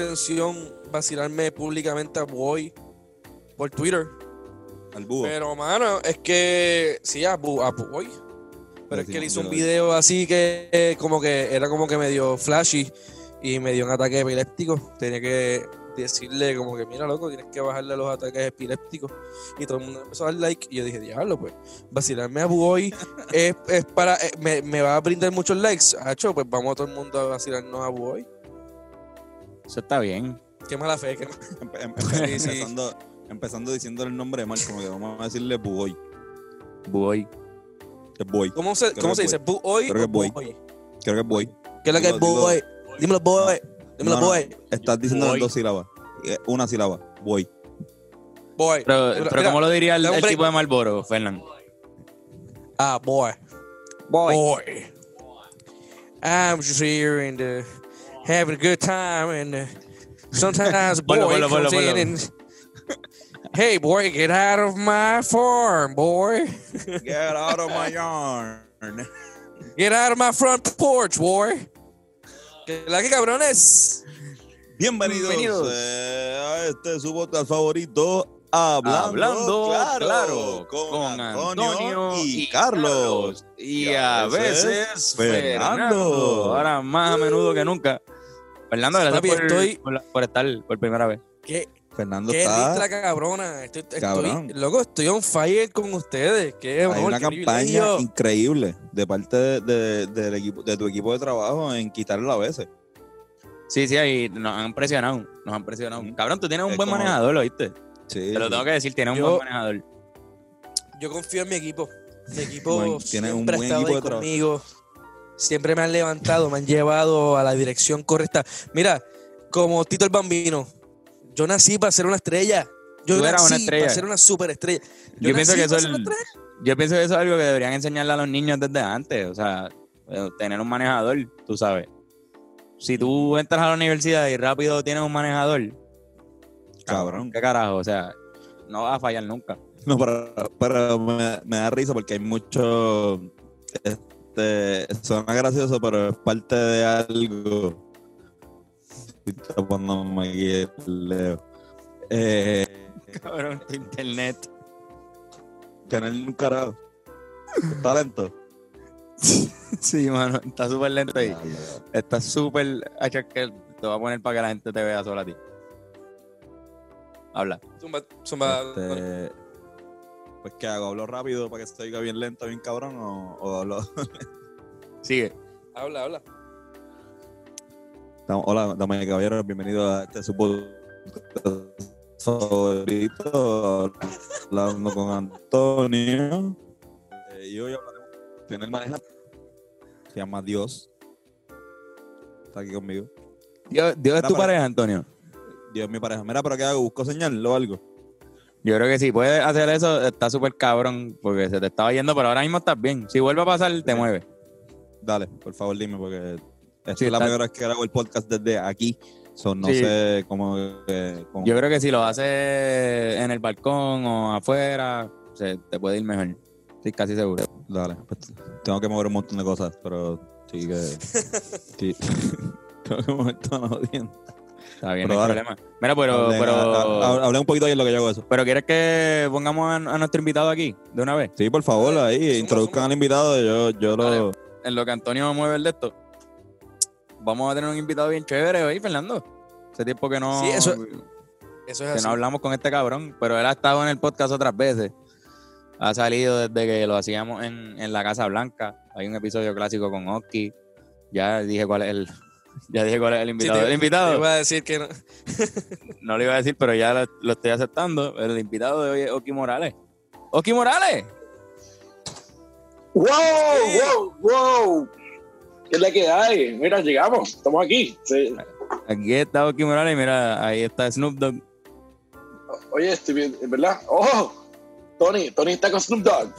intención vacilarme públicamente a Boy por Twitter. Al búho. Pero, mano, es que. Sí, a, Bu- a Boy. Pero es que él hizo un video así que eh, como que era como que medio flashy y me dio un ataque epiléptico. Tenía que decirle como que, mira, loco, tienes que bajarle los ataques epilépticos. Y todo el mundo empezó a dar like. Y yo dije, diablo, pues, vacilarme a Boy es, es para. eh, me, me va a brindar muchos likes. Hacho, pues vamos a todo el mundo a vacilarnos a Boy. Eso está bien. Qué mala fe, qué Empe- em- Sí, empezando, empezando diciéndole el nombre de mal, como que vamos a decirle Bugoy. Voy. Es Boy. ¿Cómo se, Creo cómo se dice? ¿Boy Creo que es boy. Creo que es Boy. ¿Qué es lo que es boy? Dímelo, boy. Dímelo, No, no, boy. Estás diciendo Boy. dos sílabas. Eh, Una sílaba. Boy. Boy. Pero, Mira, pero ¿cómo lo diría el, tipo de Marlboro, Fernán? Ah, boy. Boy. Boy. I'm just here and uh, having a good time and uh, sometimes a boy Ponlo, ponlo, comes ponlo, in and Hey boy, get out of my farm, boy. Get out of my yard. Get out of my front porch, boy. ¿Qué la que cabrones? Bienvenidos, Bienvenidos. eh, a este su podcast favorito, Hablando, Hablando claro, claro, con, Antonio, y, Carlos. Y a veces Fernando. Fernando. Ahora más a menudo que nunca. Fernando, gracias Papi, por, estoy- por, por estar por primera vez. ¿Qué, Fernando qué está... listra cabrona? Estoy, estoy- loco, estoy on fire con ustedes. Qué Hay honor, una qué campaña privilegio. increíble de parte de, de- del equipo, de tu equipo de trabajo en quitarlo a veces. Sí, sí, ahí nos han presionado. Nos han presionado. Cabrón, tú tienes un Es buen como- manejador, ¿oíste? Sí. Te lo tengo que decir, tienes un Yo- buen manejador. Yo confío en mi equipo. Mi equipo tiene un siempre ha buen estado equipo de conmigo. Siempre me han levantado, me han llevado a la dirección correcta. Mira, como Tito el Bambino, yo nací para ser una estrella. Yo Tú nací una estrella. para ser una superestrella. Yo, pienso que eso es yo pienso que eso es algo que deberían enseñarle a los niños desde antes. O sea, eh, tener un manejador, tú sabes. Si tú entras a la universidad y rápido tienes un manejador, Cabrón. ¿Qué carajo? O sea, no vas a fallar nunca. No, pero, pero me, me da risa porque hay mucho. Este, suena gracioso, pero es parte de algo. Estoy tapándome aquí el Leo. Eh, Cabrón, tu internet. tener un carajo. Talento. Sí, mano, está súper lento ahí. Está súper. Te voy a poner para que la gente te vea sola a ti. Habla. Zumba, zumba. Este, pues, ¿qué hago? ¿Hablo rápido para que se oiga bien lento, bien cabrón? ¿O, o hablo.? Sigue. Habla, habla. Hola, damas y caballeros, bienvenidos a este su podcast favorito, hablando con Antonio. Eh, y hoy hablaremos de el maneja. Se llama Dios. Está aquí conmigo. Dios, Dios es tu pareja, Antonio. Dios mi pareja. Mira, pero ¿qué hago? ¿Busco señal o algo? Yo creo que si puedes hacer eso, está súper cabrón, porque se te estaba yendo, pero ahora mismo estás bien. Si vuelve a pasar, te mueve. Dale, por favor, dime, porque esta Sí, es la está- primera vez que hago el podcast desde aquí. So, no Sí. sé cómo. eh, cómo- Yo creo que si lo haces en el balcón o afuera, se te puede ir mejor. Estoy casi seguro. Dale, pues, tengo que mover un montón de cosas, pero sí que. sí. tengo que mover toda la. Está bien, Pero no hay dale. problema. Mira, pero, Hablé, pero, ha- ha- hablé un poquito ayer lo que yo hago eso. pero ¿quieres que pongamos a, a nuestro invitado aquí de una vez? Sí, por favor, ahí, introduzcan al invitado. Yo, yo lo. En lo que Antonio mueve el de esto, vamos a tener un invitado bien chévere hoy, Fernando. Hace tiempo que no, Sí, eso- que Eso es así. no hablamos con este cabrón, pero él ha estado en el podcast otras veces. Ha salido desde que lo hacíamos en, en la Casa Blanca. Hay un episodio clásico con Oski. Ya dije cuál es el, ya dije cuál es el Sí, invitado. te- el invitado. te iba a decir que no. No lo iba a decir, pero ya lo, lo estoy aceptando. El invitado de hoy es Oki Morales. ¡Oki Morales! ¡Wow! Sí. ¡Wow! ¡Wow! ¿Qué es la que hay? Mira, llegamos, estamos aquí. Sí. Aquí está Oki Morales y mira, ahí está Snoop Dogg. Oye, estoy bien, ¿verdad? ¡Oh! Tony, Tony está con Snoop Dogg.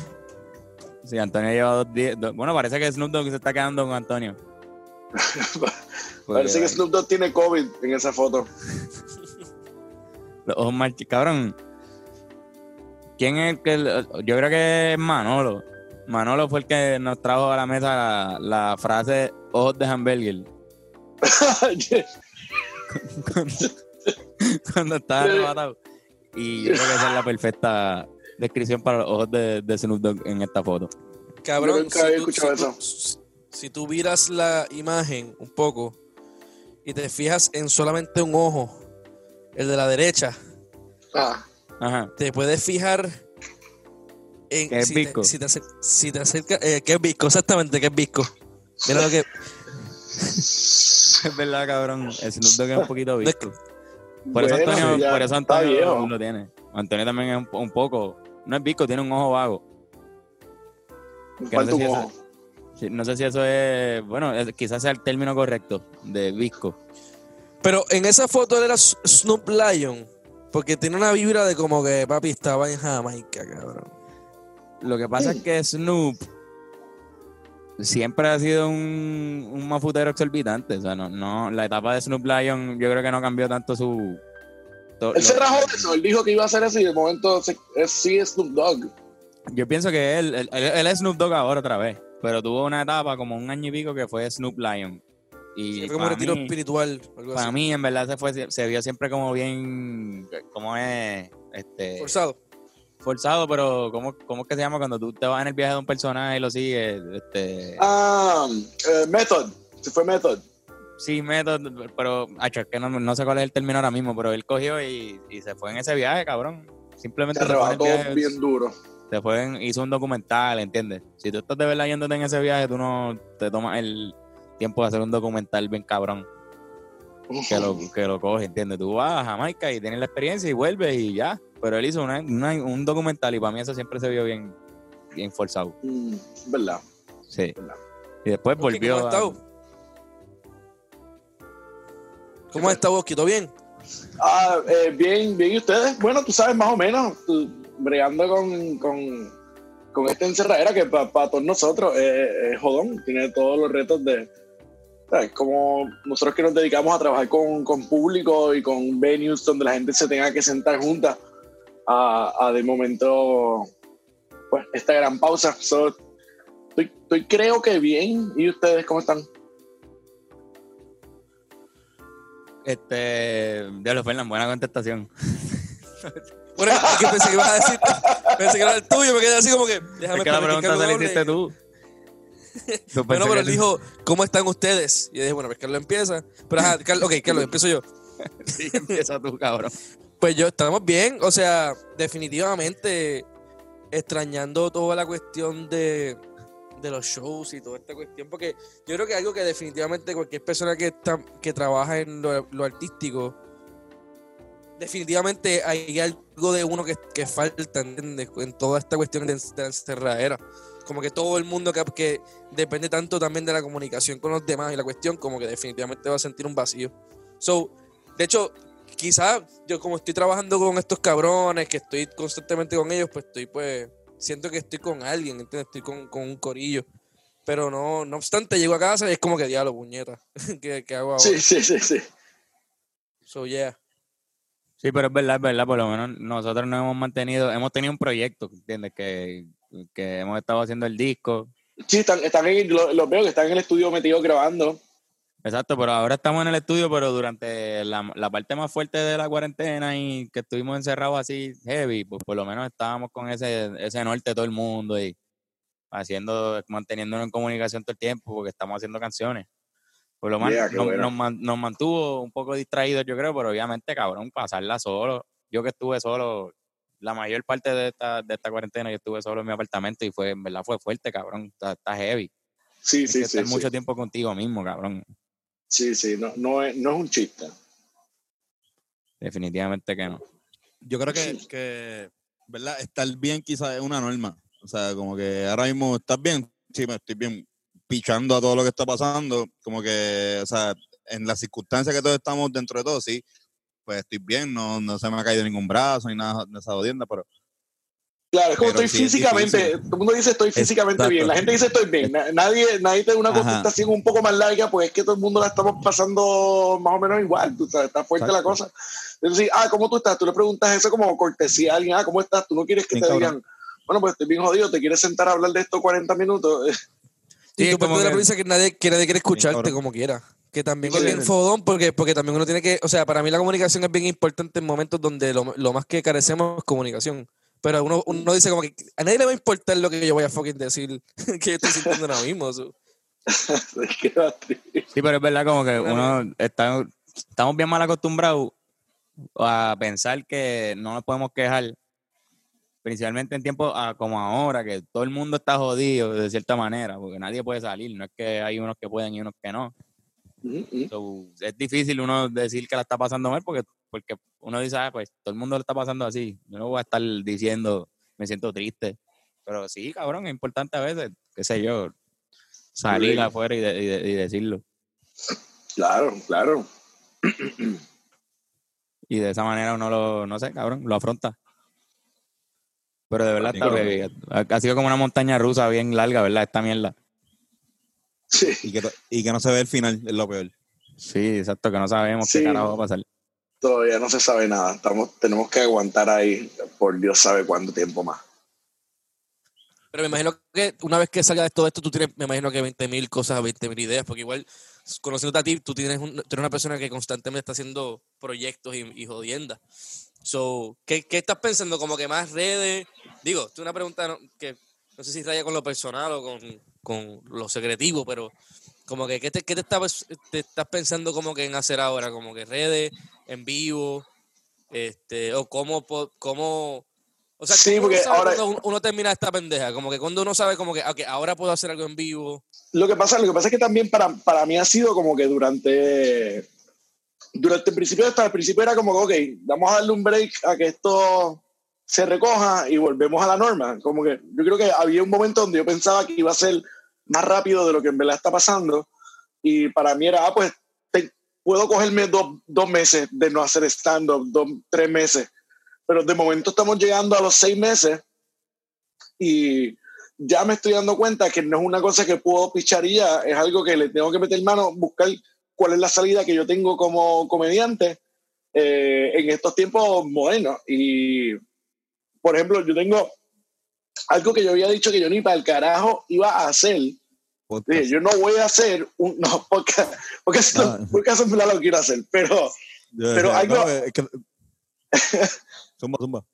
Sí, Antonio lleva dos días. dos- bueno, parece que Snoop Dogg se está quedando con Antonio. Parece que Snoop Dogg tiene COVID en esa foto. Los ojos marchi- Cabrón. ¿Quién es el que.? Yo creo que es Manolo. Manolo fue el que nos trajo a la mesa la, la frase ojos de hamburger. cuando, cuando estaba arrebatado. Y yo creo que esa es la perfecta descripción para los ojos de, de Snoop Dogg en esta foto. Cabrón, nunca había si tú, escuchado si tú- si tú miras la imagen un poco y te fijas en solamente un ojo, el de la derecha, Ah, Ajá. te puedes fijar en Que es si, visco. Te, si te acer- si te acerca, eh, que es visco, exactamente, que es visco. Mira lo que Es verdad, cabrón. Snoop Dogg es un poquito visco. Por eso Bueno, Antonio, ya por eso Antonio lo tiene. Antonio también es un, un poco. No es visco, tiene un ojo vago. Que no falta sé un si eso- ojo. Sí, No sé si eso es. Bueno, es- quizás sea el término correcto de visco. Pero en esa foto él era Snoop Lion, porque tiene una vibra de como que papi estaba en Jamaica, cabrón. Lo que pasa es que Snoop siempre ha sido un, un mafutero exorbitante. O sea, no, no, la etapa de Snoop Lion, yo creo que no cambió tanto su. to- Él se rajó de eso, él dijo que iba a hacer eso y de momento se, es, sí es Snoop Dogg. Yo pienso que él, él, él- él es Snoop Dogg ahora otra vez. Pero tuvo una etapa como un año y pico que fue Snoop Lion. Y Fue como un para retiro mí, espiritual, algo para así. mí, en verdad, se, fue, se vio siempre como bien. como es? Este, Forzado. forzado, pero ¿cómo, ¿cómo es que se llama cuando tú te vas en el viaje de un personaje y lo sigues? Este, Ah, Method, se fue Method. Sí, método, pero acho, es que no, no sé cuál es el término ahora mismo, pero él cogió y, y se fue en ese viaje, cabrón. Simplemente Se se fue, en el arrebató viaje, bien duro. Se fue en- hizo un documental, ¿entiendes? Si tú estás de verdad yéndote en ese viaje, tú no te tomas el tiempo de hacer un documental bien cabrón, que lo, que lo coge, ¿entiendes? Tú vas a Jamaica y tienes la experiencia y vuelves y ya. Pero él hizo una- una- un documental y para mí eso siempre se vio bien, bien forzado. Mm, verdad. Sí. Verdad. Y después volvió ¿Cómo has a- estado? ¿Cómo has estado, Osquito? ¿Bien? Ah, eh, bien, bien, ¿y ustedes? Bueno, tú sabes, más o menos, tú, bregando con, con, con esta encerradera que para todos nosotros eh, es jodón, tiene todos los retos de, ¿sabes? Como nosotros que nos dedicamos a trabajar con, con público y con venues donde la gente se tenga que sentar juntas a, a de momento, pues, esta gran pausa. So, estoy, estoy creo que bien, ¿y ustedes cómo están? Este, Diablo Fernan, buena contestación. Bueno, es que pensé que ibas a decir, pensé que era el tuyo, me quedé así como que, déjame es que la pregunta se la hiciste tú. Tú Bueno, pero él dijo, ¿cómo están ustedes? Y yo dije, bueno, pues Carlos empieza. Pero ajá, Carlos, ok, Carlos, empiezo yo. Sí, empieza tú, cabrón. Pues yo, estamos bien, o sea, definitivamente extrañando toda la cuestión de, de los shows y toda esta cuestión, porque yo creo que algo que definitivamente cualquier persona que, está, que trabaja en lo, lo artístico, definitivamente hay algo de uno que, que falta, ¿entiendes? En toda esta cuestión de, de la encerradera. Como que todo el mundo que, que depende tanto también de la comunicación con los demás y la cuestión, como que definitivamente va a sentir un vacío. So, de hecho, quizás yo como estoy trabajando con estos cabrones, que estoy constantemente con ellos, pues estoy pues, siento que estoy con alguien, ¿entiendes? Estoy con, con un corillo. Pero no, no obstante, llego a casa y es como que diablo, puñeta. ¿Qué, qué hago ahora? Sí, sí, sí, sí. So, yeah. Sí, pero es verdad, es verdad. Por lo menos nosotros nos hemos mantenido, hemos tenido un proyecto, ¿entiendes? Que, que hemos estado haciendo el disco. Sí, están, están en, lo- los veo que están en el estudio metidos grabando. Exacto, pero ahora estamos en el estudio, pero durante la, la parte más fuerte de la cuarentena y que estuvimos encerrados así heavy, pues por lo menos estábamos con ese, ese norte todo el mundo y haciendo, manteniéndonos en comunicación todo el tiempo porque estamos haciendo canciones. Por lo menos Yeah, nos, bueno. nos man- nos mantuvo un poco distraídos, yo creo, pero obviamente, cabrón, pasarla solo. Yo que estuve solo, la mayor parte de esta, de esta cuarentena, yo estuve solo en mi apartamento y fue, en verdad fue fuerte, cabrón. Está, está heavy. Sí, Tienes sí, que sí. estar sí. mucho tiempo contigo mismo, cabrón. Sí, sí, no, no, es, no es un chiste. Definitivamente que no. Yo creo que, que, ¿verdad? Estar bien quizás es una norma. O sea, como que ahora mismo estás bien. Sí, me estoy bien pichando a todo lo que está pasando. Como que, o sea, en las circunstancias que todos estamos dentro de todo, sí, pues estoy bien. No, no se me ha caído ningún brazo ni nada de esa jodienda, pero Claro, es como Pero estoy sí físicamente, todo el mundo dice estoy físicamente Exacto. bien, la gente dice estoy bien, Na- nadie, nadie te da una contestación un poco más larga, pues es que todo el mundo la estamos pasando más o menos igual, tú sabes, está fuerte la Exacto. cosa. Entonces, ah, ¿cómo tú estás? Tú le preguntas eso como cortesía a alguien, ah, ¿cómo estás? Tú no quieres que Bien te cabrón. digan, bueno, pues estoy bien jodido, ¿te quieres sentar a hablar de esto 40 minutos? Y tú partes de la premisa que nadie, que nadie quiere escucharte como quiera. Que también es bien fodón porque, porque también uno tiene que, o sea, para mí la comunicación es bien importante en momentos donde lo, lo más que carecemos es comunicación. Pero uno, uno dice como que a nadie le va a importar lo que yo voy a fucking decir que yo estoy sintiendo ahora mismo. so. Sí, pero es verdad como que uno está, estamos bien mal acostumbrados a pensar que no nos podemos quejar, principalmente en tiempos ah, como ahora, que todo el mundo está jodido de cierta manera, porque nadie puede salir, no es que hay unos que pueden y unos que no. So, es difícil uno decir que la está pasando mal porque, porque uno dice, ah, pues todo el mundo le está pasando así. Yo no voy a estar diciendo, me siento triste. Pero sí, cabrón, es importante a veces, qué sé yo, salir Sí. afuera y, de- y de- y decirlo. Claro, claro. Y de esa manera uno lo, no sé, cabrón, lo afronta. Pero de verdad está. Ha, ha sido como una montaña rusa bien larga, ¿verdad? Esta mierda. Sí. Y que, y que no se ve el final, es lo peor. Sí, exacto, que no sabemos Sí. qué carajo va a pasar. Todavía no se sabe nada. Estamos, tenemos que aguantar ahí por Dios sabe cuánto tiempo más. Pero me imagino que una vez que salga de todo esto, tú tienes, me imagino que 20.000 cosas, 20.000 ideas, porque igual, conociéndote a ti, tú tienes, un- tú eres una persona que constantemente está haciendo proyectos y, y jodiendas. So, ¿qué, ¿qué estás pensando? Como que más redes. Digo, es una pregunta que no sé si raya con lo personal o con, con lo secretivo, pero como que, ¿qué te, qué te, estás, te estás pensando como que en hacer ahora? Como que redes, en vivo, este, o cómo, cómo o sea, Sí, ¿cómo uno porque sabe ahora- uno- uno termina esta pendeja, como que cuando uno sabe como que, ok, ahora puedo hacer algo en vivo. Lo que pasa, lo que pasa es que también para, para mí ha sido como que durante, durante el principio, hasta el principio era como ok, vamos a darle un break a que esto se recoja y volvemos a la norma. Como que yo creo que había un momento donde yo pensaba que iba a ser más rápido de lo que en verdad está pasando. Y para mí era, ah, pues te- puedo cogerme dos, dos meses de no hacer stand-up, tres meses. Pero de momento estamos llegando a los seis meses y ya me estoy dando cuenta que no es una cosa que puedo pichar y ya, es algo que le tengo que meter mano, buscar cuál es la salida que yo tengo como comediante eh, en estos tiempos modernos. Y, por ejemplo, yo tengo algo que yo había dicho que yo ni para el carajo iba a hacer. Yo no voy a hacer un no, porque, porque, Ah. porque eso lo quiero hacer, pero Yo pero decía, algo- no, es que- zumba, zumba.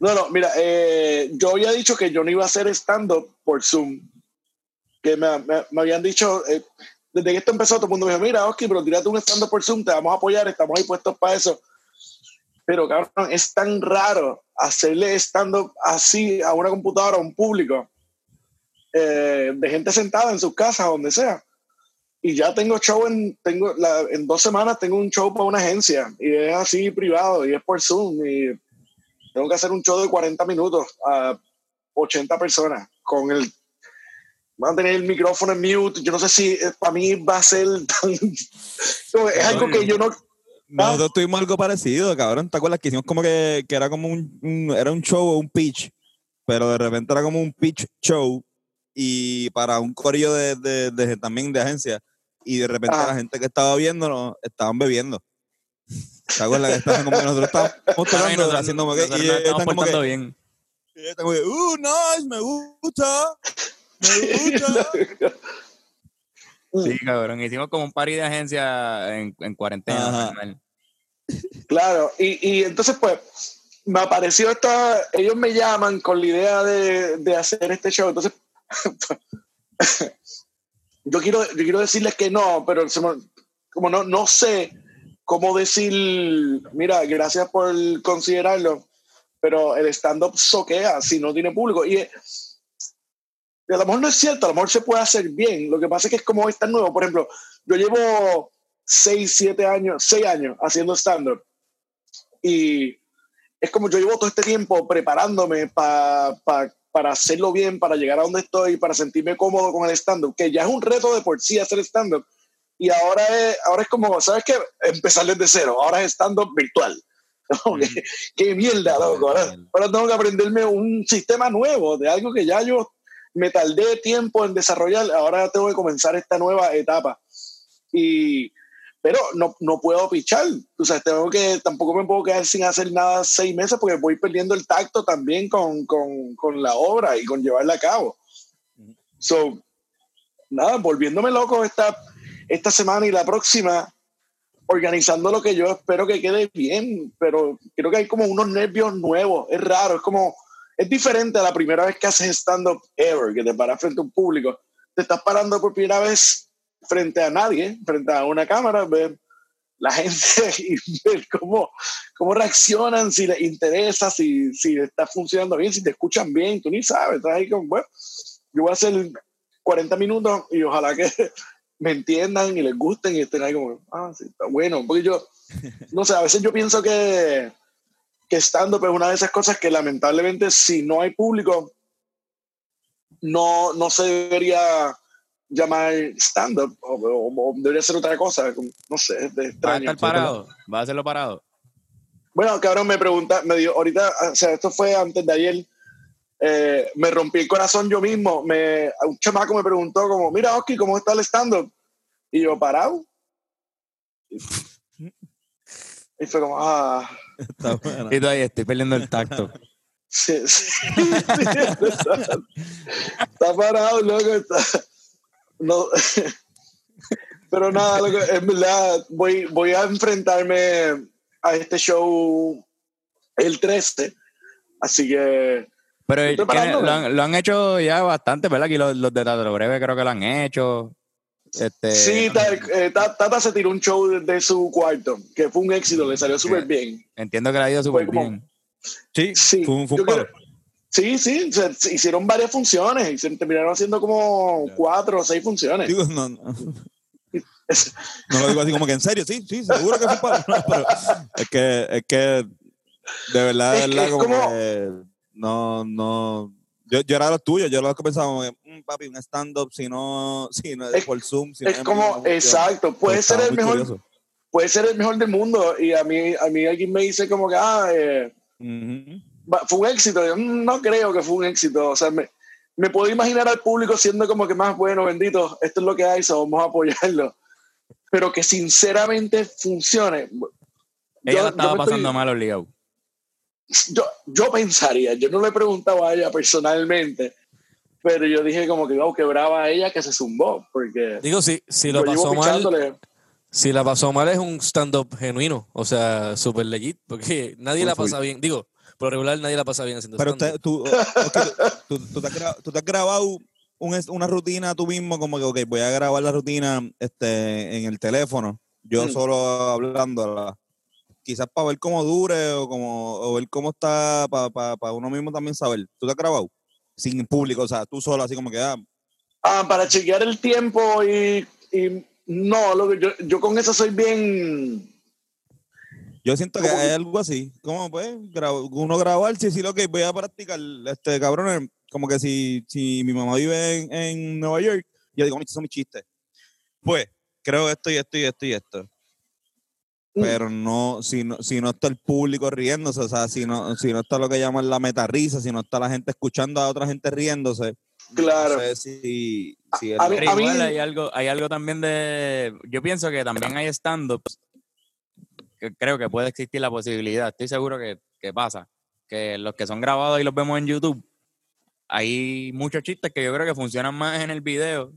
No, no, mira, eh, yo había dicho que yo no iba a hacer stand-up por Zoom. Que me, me- me habían dicho, eh, desde que esto empezó, todo el mundo me dijo, mira, Oski, pero tírate un stand-up por Zoom, te vamos a apoyar, estamos ahí puestos para eso. Pero, cabrón, es tan raro hacerle stand-up así a una computadora, a un público, eh, de gente sentada en sus casas, donde sea. Y ya tengo show en, tengo la- en dos semanas, tengo un show para una agencia, y es así privado, y es por Zoom, y tengo que hacer un show de 40 minutos a 80 personas con el van a tener el micrófono en mute yo no sé si eh, para mí va a ser tan es algo que yo no Nosotros tuvimos algo parecido, cabrón. ¿Te acuerdas que hicimos como que, que era como un, un- era un show o un pitch? Pero de repente era como un pitch show y para un corillo de, de, de- también de agencia. Y de repente Ah. la gente que estaba viéndonos estaban bebiendo. ¿Te acuerdas que estaban como que nosotros estábamos tocando, nosotros- haciendo como que, nosotros y están como que, bien. y están como que, uh, nice, me gusta, me gusta. Sí, cabrón. Hicimos como un party de agencia en, en cuarentena. Ajá. claro y, y entonces pues me apareció esta ellos me llaman con la idea de, de hacer este show entonces yo quiero yo quiero decirles que no pero se me- como no no sé cómo decir mira gracias por considerarlo pero el stand-up soquea si no tiene público y eh, a lo mejor no es cierto, a lo mejor se puede hacer bien. Lo que pasa es que es como es tan nuevo. Por ejemplo, yo llevo 6, 7 años, 6 años haciendo stand-up. Y es como yo llevo todo este tiempo preparándome pa- pa- para hacerlo bien, para llegar a donde estoy, para sentirme cómodo con el stand-up, que ya es un reto de por sí hacer stand-up. Y ahora es, ahora es como, ¿sabes qué? Empezar desde cero. Ahora es stand-up virtual. ¿Qué, qué mierda, loco. Ahora, ahora tengo que aprenderme un sistema nuevo de algo que ya yo me tardé tiempo en desarrollar, ahora tengo que comenzar esta nueva etapa. Y, pero no, no puedo pichar, o sea, tengo que, tampoco me puedo quedar sin hacer nada seis meses porque voy perdiendo el tacto también con, con, con la obra y con llevarla a cabo. So, nada, volviéndome loco esta, esta semana y la próxima, organizando lo que yo espero que quede bien, pero creo que hay como unos nervios nuevos, es raro, es como, es diferente a la primera vez que haces stand-up ever, que te paras frente a un público, te estás parando por primera vez frente a nadie, frente a una cámara, ver la gente y ver cómo, cómo reaccionan, si les interesa, si, si está funcionando bien, si te escuchan bien, tú ni sabes, estás ahí como, bueno, yo voy a hacer 40 minutos y ojalá que me entiendan y les gusten y estén ahí como, ah, sí, está bueno. Porque yo, no sé, a veces yo pienso que, que stand-up es una de esas cosas que lamentablemente si no hay público, no, no se debería llamar stand-up o, debería ser otra cosa, no sé, es extraño. ¿Va a estar parado? ¿Va a hacerlo parado? Bueno, cabrón, me pregunta, me dio, ahorita, o sea, esto fue antes de ayer, eh, me rompí el corazón yo mismo. Me, un chamaco me preguntó como, mira, Oski, ¿cómo está el stand-up? Y yo, parado. Y fue como, ah. Y tú ahí, estoy perdiendo el tacto. Sí, sí, está, parado, loco. Está, no. Pero nada, loco, en verdad, voy, voy a enfrentarme a este show el 13. Así que pero lo han, hecho ya bastante, ¿verdad? Aquí los, los de Teatro Breve creo que lo han hecho. Este, sí, eh, Tata, se tiró un show de, su cuarto, que fue un éxito, le salió súper bien. Entiendo que le ha ido súper bien. Sí, sí, fue, un, Sí, sí, se, hicieron varias funciones y se terminaron haciendo como cuatro o seis funciones. Digo, no, no. no lo digo así como que en serio, sí, sí, seguro que fue para. pero es que, es que, de verdad, de verdad, como, que no, no. Yo, yo era lo tuyo, yo lo que pensaba, mm, papi, un stand-up, si no, si no es, por Zoom. Si es como, exacto, puede ser el mejor. Puede ser el mejor del mundo. Y a mí, a mí alguien me dice como que, ah, eh, fue un éxito. Yo no creo que fue un éxito. O sea, me, me puedo imaginar al público siendo como que más bueno, bendito, esto es lo que hay, so vamos a apoyarlo. Pero que sinceramente funcione. Ella yo, estaba pasando mal obligado yo, yo pensaría, yo no le he preguntado a ella personalmente, pero yo dije como que, wow, que brava a ella que se zumbó, porque... Digo, si, si lo pasó mal... Si la pasó mal es un stand-up genuino, o sea, súper legit, porque nadie la pasa bien. Digo, por regular nadie la pasa bien haciendo Pero tú, tú, tú, te has grabado una rutina tú mismo, como que, ok, voy a grabar la rutina este, en el teléfono, yo mm. solo hablando quizás para ver cómo dure o, como, o ver cómo está, para, uno mismo también saber. ¿Tú te has grabado? Sin público, o sea, tú solo, así como que... Ah, ah para chequear el tiempo y, no, lo que yo, yo con eso soy bien... Yo siento que hay algo así, como pues, uno grabar, si sí, lo que voy a practicar, este cabrón, como que si, si mi mamá vive en, Nueva York, yo digo, son mis chistes. Pues, creo esto y esto y esto y esto pero no si, no, si no está el público riéndose, o sea, si no, si no está lo que llaman la metarrisa, si no está la gente escuchando a otra gente riéndose. Claro. No sé si, si hay algo, hay algo también de. Yo pienso que también hay stand-ups que creo que puede existir la posibilidad. Estoy seguro que, que pasa. Que los que son grabados y los vemos en YouTube, hay muchos chistes que yo creo que funcionan más en el video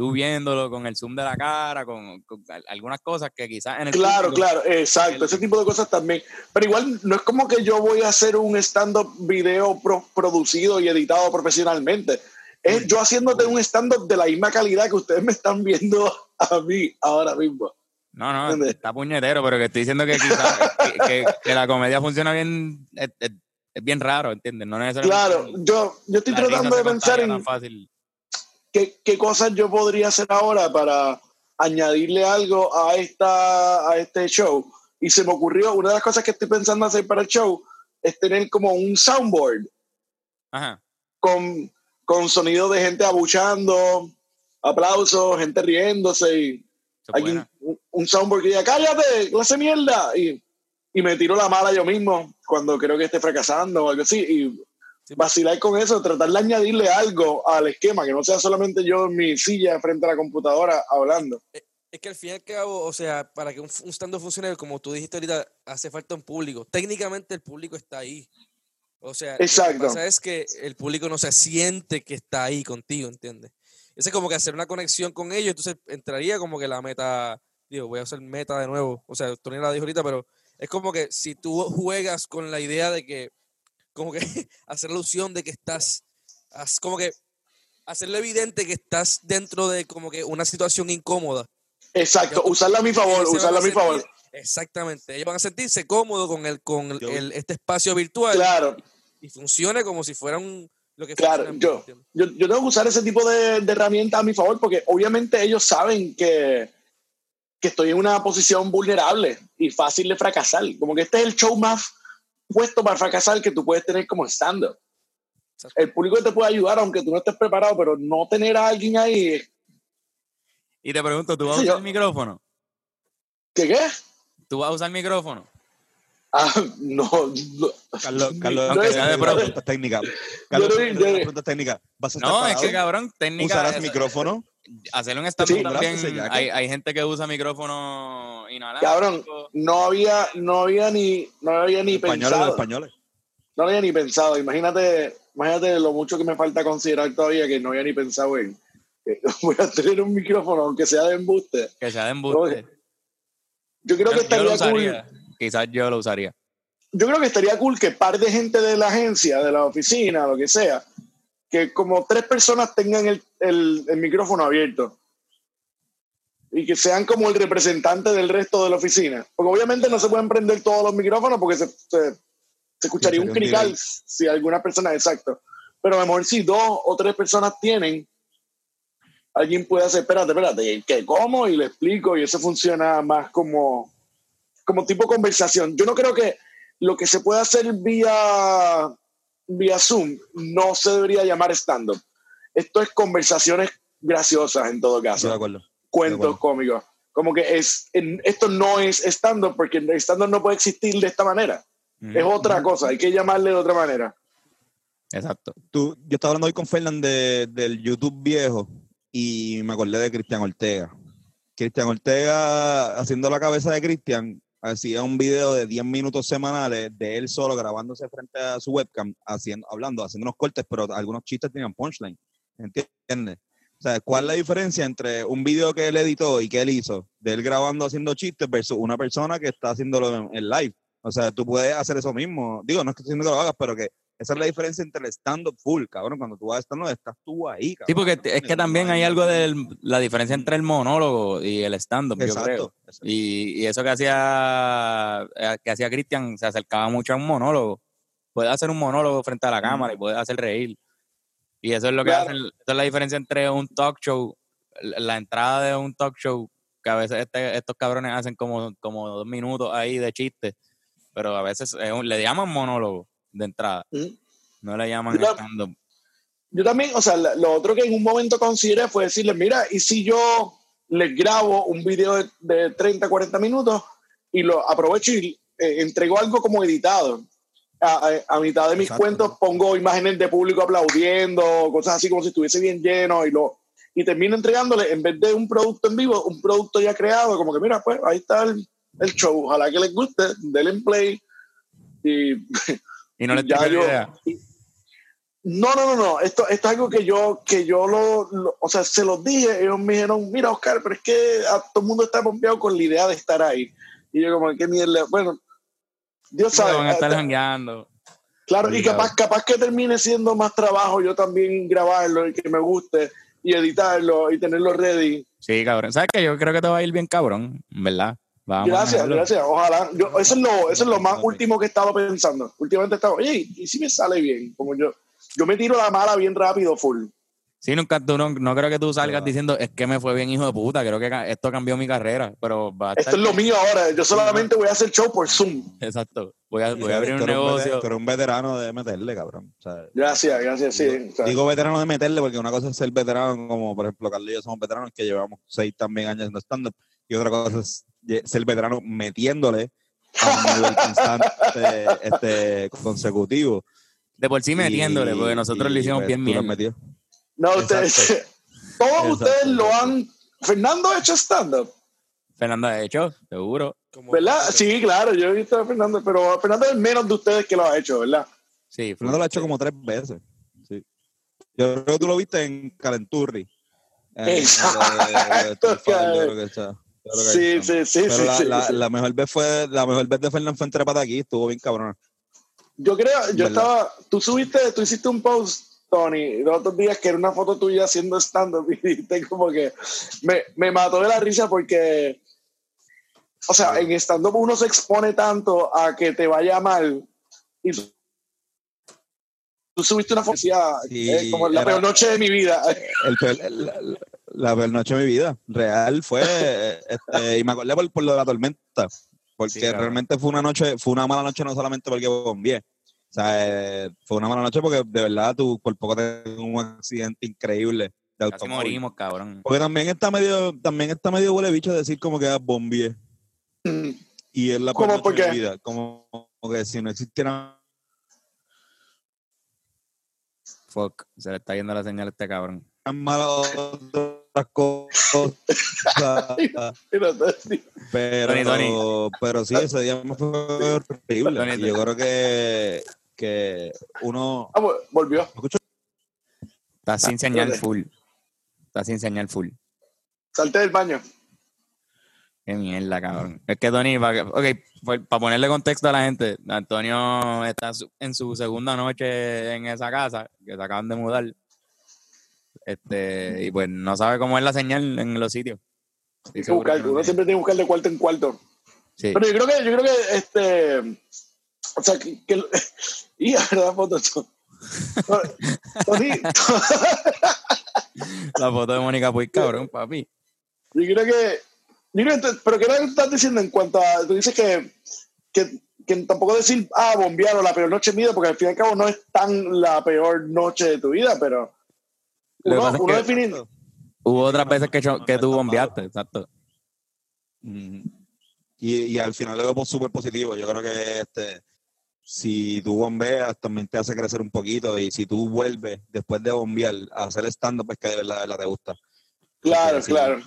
tú viéndolo con el zoom de la cara, con, algunas cosas que quizás en el... Claro, claro, exacto, ese tipo de cosas también. Pero igual no es como que yo voy a hacer un stand-up video producido y editado profesionalmente. Es yo haciéndote un stand-up de la misma calidad que ustedes me están viendo a mí ahora mismo. No, no, está puñetero, pero que estoy diciendo que quizás que, la comedia funciona bien, es, bien raro, ¿entiendes? No Claro, yo, yo estoy tratando de pensar en... ¿qué, ¿qué, cosas yo podría hacer ahora para añadirle algo a, esta, a este show? Y se me ocurrió, una de las cosas que estoy pensando hacer para el show es tener como un soundboard. Con, con sonido de gente abuchando, aplausos, gente riéndose y un, soundboard que diga, cállate, clase mierda. Y, y me tiro la mala yo mismo cuando creo que esté fracasando o algo así. Y vacilar con eso, tratar de añadirle algo al esquema, que no sea solamente yo en mi silla frente a la computadora hablando. Eh, es que al fin y al cabo, o sea, para que un, stand funcione, como tú dijiste ahorita, hace falta un público. Técnicamente el público está ahí. O sea, Exacto. lo que pasa es que el público no se siente que está ahí contigo, ¿entiendes? Ese es como que hacer una conexión con ellos, entonces entraría como que la meta, digo, voy a hacer meta de nuevo, o sea, Tony la dijo ahorita, pero es como que si tú juegas con la idea de que, como que hacer alusión de que estás, como que hacerlo evidente que estás dentro de como que una situación incómoda. Exacto, usarla a mi favor, usarla a mi sentir- favor. Exactamente, ellos van a sentirse cómodos con el con el- el- este espacio virtual Claro, y funcione como si fuera un lo que Claro, yo- yo, yo tengo que usar ese tipo de, de herramientas a mi favor porque obviamente ellos saben que, que estoy en una posición vulnerable y fácil de fracasar. Como que este es el show más puesto para fracasar que tú puedes tener como stand-up. El público te puede ayudar aunque tú no estés preparado, pero no tener a alguien ahí. Y te pregunto, ¿tú vas a usar yo- el micrófono? ¿Qué qué? ¿Tú vas a usar el micrófono? Ah, no, no. Carlos, Carlos, Aunque eh, sea de preguntas técnicas. Carlos, Yo- yo- una pregunta técnica. ¿Vas a estar No, es que parado? cabrón, técnica. ¿Usarás eso- micrófono? Hacer un stand-up Sí. también. Hay, hay gente que usa micrófono inalámbrico. Cabrón, no había, no había ni, no había ni Españoles de pensado. españoles. No había ni pensado. Imagínate, imagínate lo mucho que me falta considerar todavía que no había ni pensado en. que Voy a tener un micrófono, aunque sea de embuste. Que sea de embuste. Yo creo que Yo- estaría cool. Quizás yo lo usaría. Yo creo que estaría cool que par de gente de la agencia, de la oficina, lo que sea, que como tres personas tengan el, el- el micrófono abierto. Y que sean como el representante del resto de la oficina. Porque obviamente no se pueden prender todos los micrófonos porque se, se- se escucharía Sí, un crical si alguna persona, exacto. Pero a lo mejor si dos o tres personas tienen, alguien puede hacer, espérate, espérate, ¿qué, ¿cómo? Y le explico y eso funciona más como, como tipo conversación. Yo no creo que lo que se puede hacer vía, vía Zoom no se debería llamar stand-up. Esto es conversaciones graciosas en todo Estoy de caso, acuerdo. cuentos acuerdo. cómicos. Como que es, en- esto no es stand-up porque el stand-up no puede existir de esta manera. Es otra cosa, hay que llamarle de otra manera. Exacto. Tú, yo estaba hablando hoy con Fernán de- del YouTube viejo y me acordé de Cristian Ortega. Cristian Ortega, haciendo la cabeza de Cristian, hacía un video de 10 minutos semanales de él solo grabándose frente a su webcam, haciendo, hablando, haciendo unos cortes, pero algunos chistes tenían punchline. ¿Entiendes? O sea, ¿cuál es la diferencia entre un video que él editó y que él hizo, de él grabando haciendo chistes, versus una persona que está haciéndolo en, en live? O sea, tú puedes hacer eso mismo. Digo, no es que estoy diciendo que lo hagas, pero que esa es la diferencia entre el stand-up full, cabrón. Cuando tú vas a stand-up, estás tú ahí, cabrón. Sí, porque es que también hay algo de la diferencia entre el monólogo y el stand-up, yo creo. Exacto. Y, y eso que hacía eh, que hacía Cristian se acercaba mucho a un monólogo. Puede hacer un monólogo frente a la cámara y puede hacer reír. Y eso es lo que Claro. hacen, esa es la diferencia entre un talk show, la entrada de un talk show, que a veces este- estos cabrones hacen como, como dos minutos ahí de chiste, pero a veces un- le llaman monólogo de entrada, ¿Mm? no le llaman Yo- stand-up. Yo también, o sea, lo otro que en un momento consideré fue decirle, mira, ¿y si yo les grabo un video de, de 30, 40 minutos y lo aprovecho y eh, entrego algo como editado? A, a- mitad de mis Exacto. cuentos pongo imágenes de público aplaudiendo, cosas así como si estuviese bien lleno y lo y termino entregándole, en vez de un producto en vivo, un producto ya creado, como que mira, pues ahí está el, el show, ojalá que les guste, denle en play y Y no les ya yo- idea. no, no, no, no. Esto, esto es algo que yo, que yo lo, lo- o sea, se los dije. Ellos me dijeron, mira, Oscar, pero es que a todo el mundo está pompeado con la idea de estar ahí. Y yo como, qué mierda. Bueno, Dios sabe. van a estar eh, jangueando. claro, y capaz, capaz que termine siendo más trabajo yo también grabarlo y que me guste y editarlo y tenerlo ready. Sí, cabrón. ¿Sabes qué? Yo creo que te va a ir bien cabrón, ¿verdad? Vamos gracias, gracias. Ojalá. Yo, eso, es lo, eso es lo más último que he estado pensando. Últimamente he estado, oye, ¿y si me sale bien? Como yo, yo me tiro la mala bien rápido, full. Sí, nunca, tú no, no creo que tú salgas diciendo, es que me fue bien, hijo de puta, creo que esto cambió mi carrera, pero va a Esto estar- es lo mío ahora. Yo solamente voy a hacer show por Zoom. Exacto. Voy a, voy a Tú abrir un negocio. Tú eres un veterano de meterle, cabrón. O sea, Gracias, gracias, sí. digo, o sea, digo veterano de meterle porque una cosa es ser veterano, como por ejemplo Carlos y yo somos veteranos que llevamos seis también años haciendo stand-up, y otra cosa es ser veterano metiéndole a un nivel constante este, consecutivo. De por sí metiéndole, Y- porque nosotros y, le hicimos pues, bien no, ustedes, todos Exacto. ustedes lo han. Fernando ha hecho stand-up, Fernando ha hecho, seguro. ¿verdad? Sí, claro, yo he visto a Fernando, pero Fernando es menos de ustedes que lo ha hecho, ¿verdad? Sí, Fernando lo ha hecho como tres veces. Sí. Yo creo que tú lo viste en Calenturri. En- en Exacto, Sí, sí, sí, Pero sí, la, sí, la- sí. la mejor vez fue la mejor vez de Fernán fue en Trepata aquí, estuvo bien cabrón. Yo creo, yo ¿Verdad? estaba, tú subiste, tú hiciste un post, Tony, los otros días que era una foto tuya haciendo stand-up y dijiste como que me, me mató de la risa porque, o sea, en stand-up uno se expone tanto a que te vaya mal y tú, tú subiste una foto Sí, eh, como la peor noche de mi vida. El peor- la, la- la peor noche de mi vida, real fue, este, y me acordé por, por lo de la tormenta, porque Sí, cabrón. realmente fue una noche, fue una mala noche no solamente porque bombié, o sea, eh, fue una mala noche porque de verdad tú por poco te un accidente increíble de Casi automóvil. morimos, cabrón. Porque también está medio, también está medio huele bicho decir como que ah, bombié. Y es la ¿Cómo? peor ¿Por noche de mi vida. Como, como que si no existiera Fuck, se le está yendo la señal a este cabrón. malas otras cosas. Pero, Tony, Tony. pero sí, ese día me fue horrible. Tony, yo creo que, que uno. Ah, vol- volvió. Está sin señal espérate. full. Está sin señal full. Salte del baño. Qué mierda, cabrón. Es que Tony, para, ok, para ponerle contexto a la gente, Antonio está en su- segunda noche en esa casa, que se acaban de mudar. Este, y pues no sabe cómo es la señal en los sitios. Hay que buscar, uno siempre tiene que buscar de cuarto en cuarto. Sí. Pero yo creo que, yo creo que este, o sea, que, que y a verdad foto esto. Tony, La foto de Mónica Puig, cabrón, papi. yo creo que, yo creo que- pero qué era lo que estás diciendo en cuanto a, tú dices que, que, que tampoco decir, ah, bombear o la peor noche de mi vida, porque al fin y al cabo no es tan la peor noche de tu vida, pero uno, pasa es uno que- define, Hubo otras veces que, que tú bombeaste, exacto. Mm. Y, y al final lo veo súper positivo. Yo creo que este, si tú bombeas, también te hace crecer un poquito. Y si tú vuelves después de bombear a hacer stand-up, pues que de verdad, de verdad te gusta. claro, Porque claro.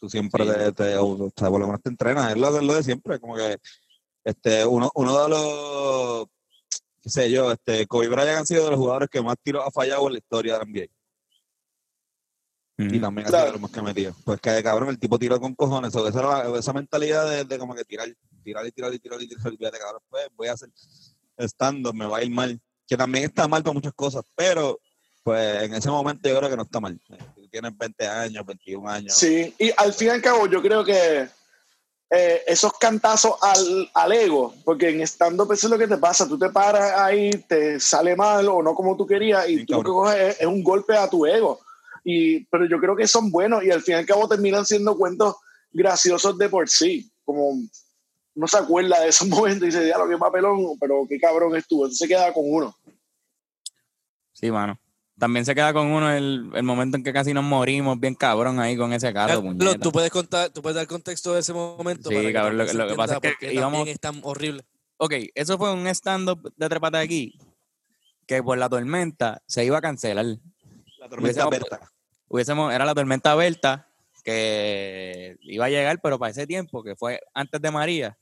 Tú siempre Sí. te, te- o sea, por lo menos te entrenas. Es lo, es lo de siempre. Como que este, uno, uno de los, qué sé yo, este, Kobe Bryant ha sido de los jugadores que más tiros ha fallado en la historia de la NBA. Y Ujú. también ha Claro. sido de los más que metido. Pues que cabrón, el tipo tiró con cojones. o esa, era la- esa mentalidad de, de como que tirar, tirar y tirar y tirar y tirar. Y fíjate, cabrón, pues voy a hacer estando, me va a ir mal. Que también está mal para muchas cosas, pero pues en ese momento yo creo que no está mal. Tienes 20 años, 21 años. Sí, y al fin y al cabo yo creo que eh, esos cantazos al, al ego, porque en stand-up eso es lo que te pasa, tú te paras ahí, te sale mal o no como tú querías y Sí, tú lo que coges es, es un golpe a tu ego. Y, pero yo creo que son buenos y al fin y al cabo terminan siendo cuentos graciosos de por sí, como no se acuerda de esos momentos y dice, diablo, qué papelón, pero qué cabrón estuvo, entonces se queda con uno. Sí, mano. También se queda con uno el, el momento en que casi nos morimos bien cabrón ahí con ese carro, Carlos, puñeta. tú puedes contar, tú puedes dar contexto de ese momento. Sí, para que cabrón, lo- se lo que pasa es que íbamos- es tan horrible. Ok, eso fue un stand-up de Trepata aquí que por la tormenta se iba a cancelar. La tormenta Hubiésemos- Berta. Hubiésemos, era la tormenta Berta que iba a llegar, pero para ese tiempo, que fue antes de María,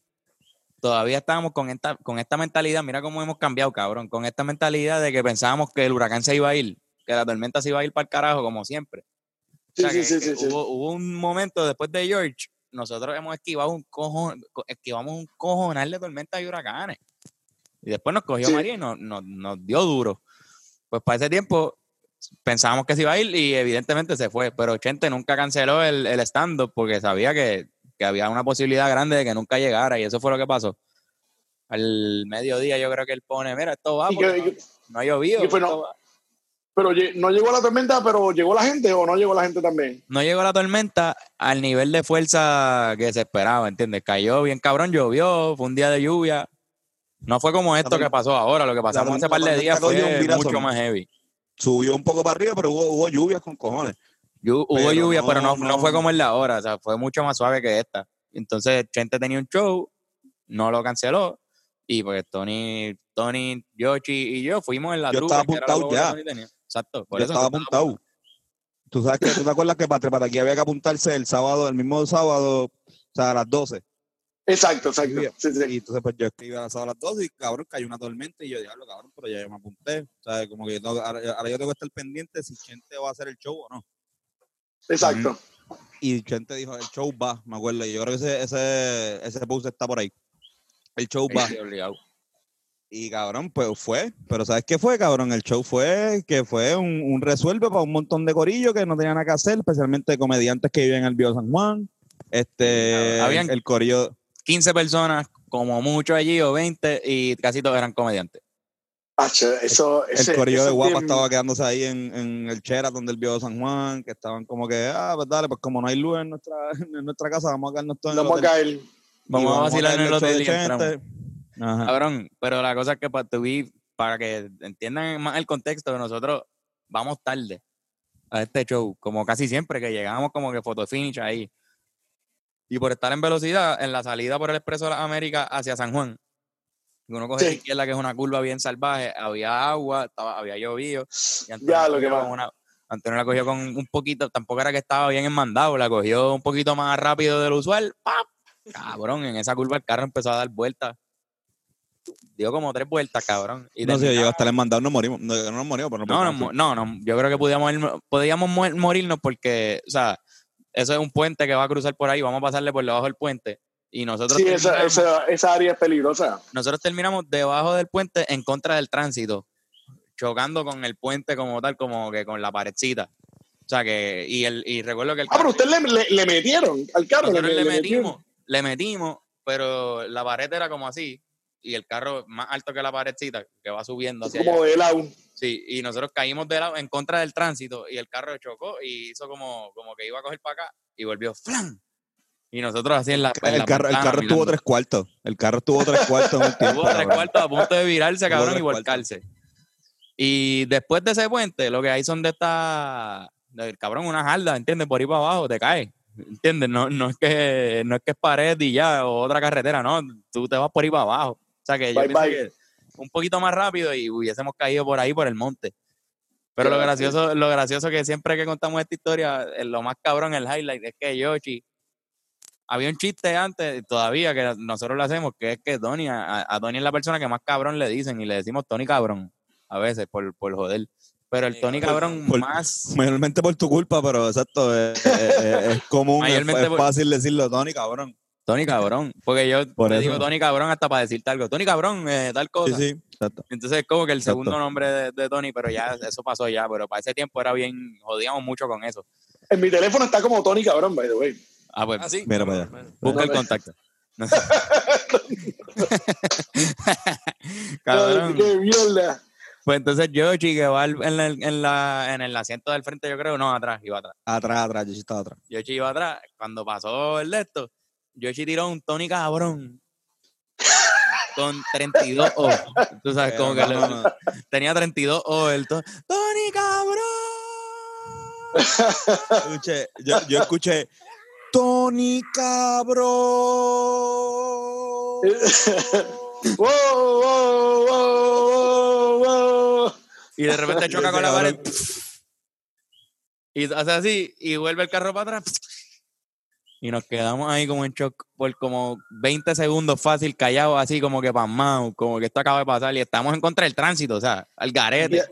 todavía estábamos con esta, con esta mentalidad, mira cómo hemos cambiado, cabrón, con esta mentalidad de que pensábamos que el huracán se iba a ir, que la tormenta se iba a ir para el carajo, como siempre. O Sí, sea, sí, que- sí, que sí, sí. Hubo, hubo un momento después de George, nosotros hemos esquivado un cojón, esquivamos un cojonal de tormentas y huracanes. Y después nos cogió. María y nos, nos, nos dio duro. Pues para ese tiempo pensábamos que se iba a ir y evidentemente se fue. Pero Chente nunca canceló el, el stand-up porque sabía que, que había una posibilidad grande de que nunca llegara y eso fue lo que pasó. Al mediodía yo creo que él pone, mira, esto va, porque no, no ha llovido. y fue no- esto va". Pero no llegó la tormenta, pero llegó la gente o no llegó la gente también. no llegó la tormenta al nivel de fuerza que se esperaba, ¿entiendes? Cayó bien cabrón, llovió, fue un día de lluvia. No fue como esto que pasó ahora, lo que pasamos hace par de días fue virazo, mucho más heavy. Subió un poco para arriba, pero hubo, hubo lluvias con cojones. Hubo lluvia, no, pero no, no no. fue como en la hora, o sea, fue mucho más suave que esta. Entonces, Chente tenía un show, no lo canceló, y pues Tony, Tony, Yoshi y yo fuimos en la Yo trupe, estaba apuntado que ya. Exacto, por Yo eso estaba apuntado. Tú sabes que, ¿tú te acuerdas que para para aquí había que apuntarse el sábado, el mismo sábado, o sea, a las 12? Exacto, exacto. Sí, sí. Y entonces pues yo escribí a las a las 12 y cabrón, cayó una tormenta y yo diablo, cabrón, pero ya yo me apunté. O sea, como que no- ahora, ahora yo tengo que estar pendiente si Chente va a hacer el show o no. Exacto. Y Chente dijo, el show va, me acuerdo. Y yo creo que ese, ese, ese post está por ahí. El show va. Y cabrón, pues fue. Pero ¿sabes qué fue, cabrón? El show fue que fue un, un resuelve para un montón de corillos que no tenían nada que hacer, especialmente comediantes que viven en el Bio San Juan. Este, Habían- el corillo. 15 personas, como mucho allí, o 20, y casi todos eran comediantes. Hacho, eso, ese, el corillo de Guapa team- estaba quedándose ahí en, en el Sheraton del Bio San Juan, que estaban como que, ah, pues dale, pues como no hay luz en nuestra, en nuestra casa, vamos a quedarnos todos en el Vamos a hotel. caer. Vamos a vacilar en el show hotel de y entramos. Chente. Ajá. Cabrón, pero la cosa es que para, para que entiendan más el contexto, que nosotros vamos tarde a este show, como casi siempre, que llegamos como que photo finish ahí. Y por estar en velocidad, en la salida por el Expreso de las Américas hacia San Juan, uno coge Sí. la izquierda, que es una curva bien salvaje, había agua, estaba, había llovido. Y Antonio Ya, la lo que con una- Antonio la cogió con un poquito, tampoco era que estaba bien enmandado, la cogió un poquito más rápido de lo usual. ¡pap! Cabrón, en esa curva el carro empezó a dar vueltas. Dio como tres vueltas, cabrón. Y No sé, yo hasta el mandado, nos morimos. No, no nos morimos, pero no no, no, no, no, yo creo que podíamos, ir- podíamos mo- morirnos porque, o sea, eso es un puente que va a cruzar por ahí, vamos a pasarle por debajo del puente. Y nosotros, Sí, esa, terminamos, esa, esa área es peligrosa. nosotros terminamos debajo del puente en contra del tránsito, chocando con el puente como tal, como que con la paredcita. O sea que, y, el, y recuerdo que el Ah, pero ustedes le, le, le metieron al carro. nosotros le, metimos, le metimos, pero la pared era como así, y el carro más alto que la paredcita, que va subiendo hacia allá. Como de lado. Sí, y nosotros caímos de lado en contra del tránsito y el carro chocó y hizo como, como que iba a coger para acá y volvió ¡flan! Y nosotros así en la, en El la carro, el carro estuvo mirando. tres cuartos. El carro estuvo tres cuartos en un tiempo. Estuvo tres cuartos a punto de virarse, Tuvo cabrón, y volcarse. Y después de ese puente, lo que hay son de esta, del cabrón, una jarda, ¿entiendes? Por ahí para abajo, te caes. ¿Entiendes? No, no, es que, no es que es pared y ya, o otra carretera, no. Tú te vas por ahí para abajo. O sea que yo Bye, que un poquito más rápido y hubiésemos caído por ahí, por el monte. Pero lo gracioso, lo gracioso que siempre que contamos esta historia, eh, lo más cabrón, el highlight, es que Yoshi, había un chiste antes, todavía, que nosotros lo hacemos, que es que Tony, a, a Tony es la persona que más cabrón le dicen, y le decimos Tony cabrón, a veces, por, por joder. Pero el Sí, Tony cabrón. Por- más... Mayormente por tu culpa, pero exacto, es, es- es- es común, es, Mayormente es por- fácil decirlo, Tony, cabrón. Tony cabrón, porque yo Por te eso. digo Tony cabrón hasta para decirte algo. Tony cabrón, eh, tal Sí, cosa. sí, exacto. Entonces es como que el Exacto. segundo nombre de, de Tony, pero ya eso pasó ya, pero para ese tiempo era bien, jodíamos mucho con eso. En mi teléfono está como Tony Cabrón, by the way. Ah, pues Ah, sí. Mira para allá. busca el no. contacto. Cabrón. ¡Qué mierda! Pues entonces Yoshi que va en, la- en, la, en el asiento del frente, yo creo, no, atrás, iba atrás. Atrás, atrás, yo sí estaba atrás. Yoshi iba atrás. Cuando pasó el de esto, Yoshi tiró un Tony cabrón. Con 32 O. Tú sabes, como que No, le- no, no. tenía 32 O. El to- Tony cabrón. Escuché, yo, yo escuché Tony cabrón. ¡Wow, wow, wow, wow, wow! Y de repente choca con la pared. Y hace así y vuelve el carro para atrás. Y nos quedamos ahí como en shock por como 20 segundos fácil, callados, así como que pasmados, como que esto acaba de pasar y estamos en contra del tránsito, o sea, al garete.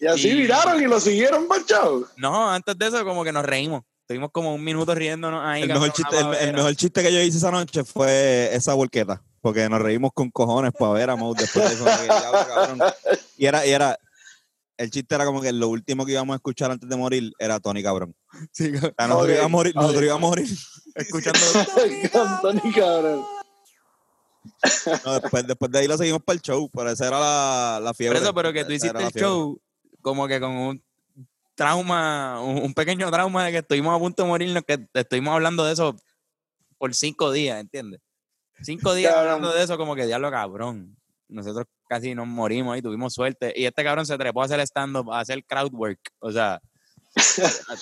Y así Y- viraron y lo siguieron marchado. No, antes de eso como que nos reímos. Estuvimos como un minuto riéndonos ahí. El mejor, chiste, una el, el pavera. mejor chiste que yo hice esa noche fue esa volqueta. Porque nos reímos con cojones para ver a Moe después de eso. Y era, y era, el chiste era como que lo último que íbamos a escuchar antes de morir era Tony cabrón. Sí, O sea, nosotros, Ok, íbamos a morir, nosotros íbamos a morir. escuchando. Con Tony Cabrón. No, después, después de ahí lo seguimos para el show. Pero esa era la, la Por fiebre. eso, pero que tú hiciste el fiebre. show como que con un trauma, un, pequeño trauma de que estuvimos a punto de morirnos, que estuvimos hablando de eso por cinco días, ¿entiendes? Cinco días Cabrón. hablando de eso como que diablo cabrón. Nosotros casi nos morimos y tuvimos suerte. Y este cabrón se trepó a hacer stand-up, a hacer crowd work. O sea,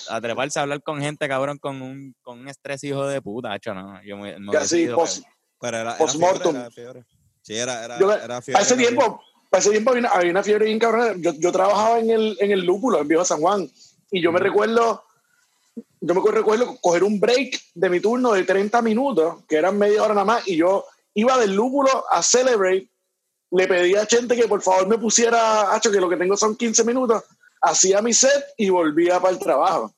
a, a treparse a hablar con gente, cabrón, con un, con un estrés hijo de puta, hecho, no. Yo me, me Casi ido, pos- Pero era, era Postmortem. fiebre, era fiebre. Sí, era, era, Yo- era fiebre. Para ese cabrón. tiempo, para ese tiempo había una, había una fiebre bien cabrona. Yo, yo trabajaba en el, en el Lúpulo, en Viejo San Juan, y yo me recuerdo, yo me recuerdo coger un break de mi turno de 30 minutos, que eran media hora nada más, y yo iba del Lúpulo a Celebrate, le pedí a gente que por favor me pusiera, hacho, que lo que tengo son 15 minutos, hacía mi set y volvía para el trabajo.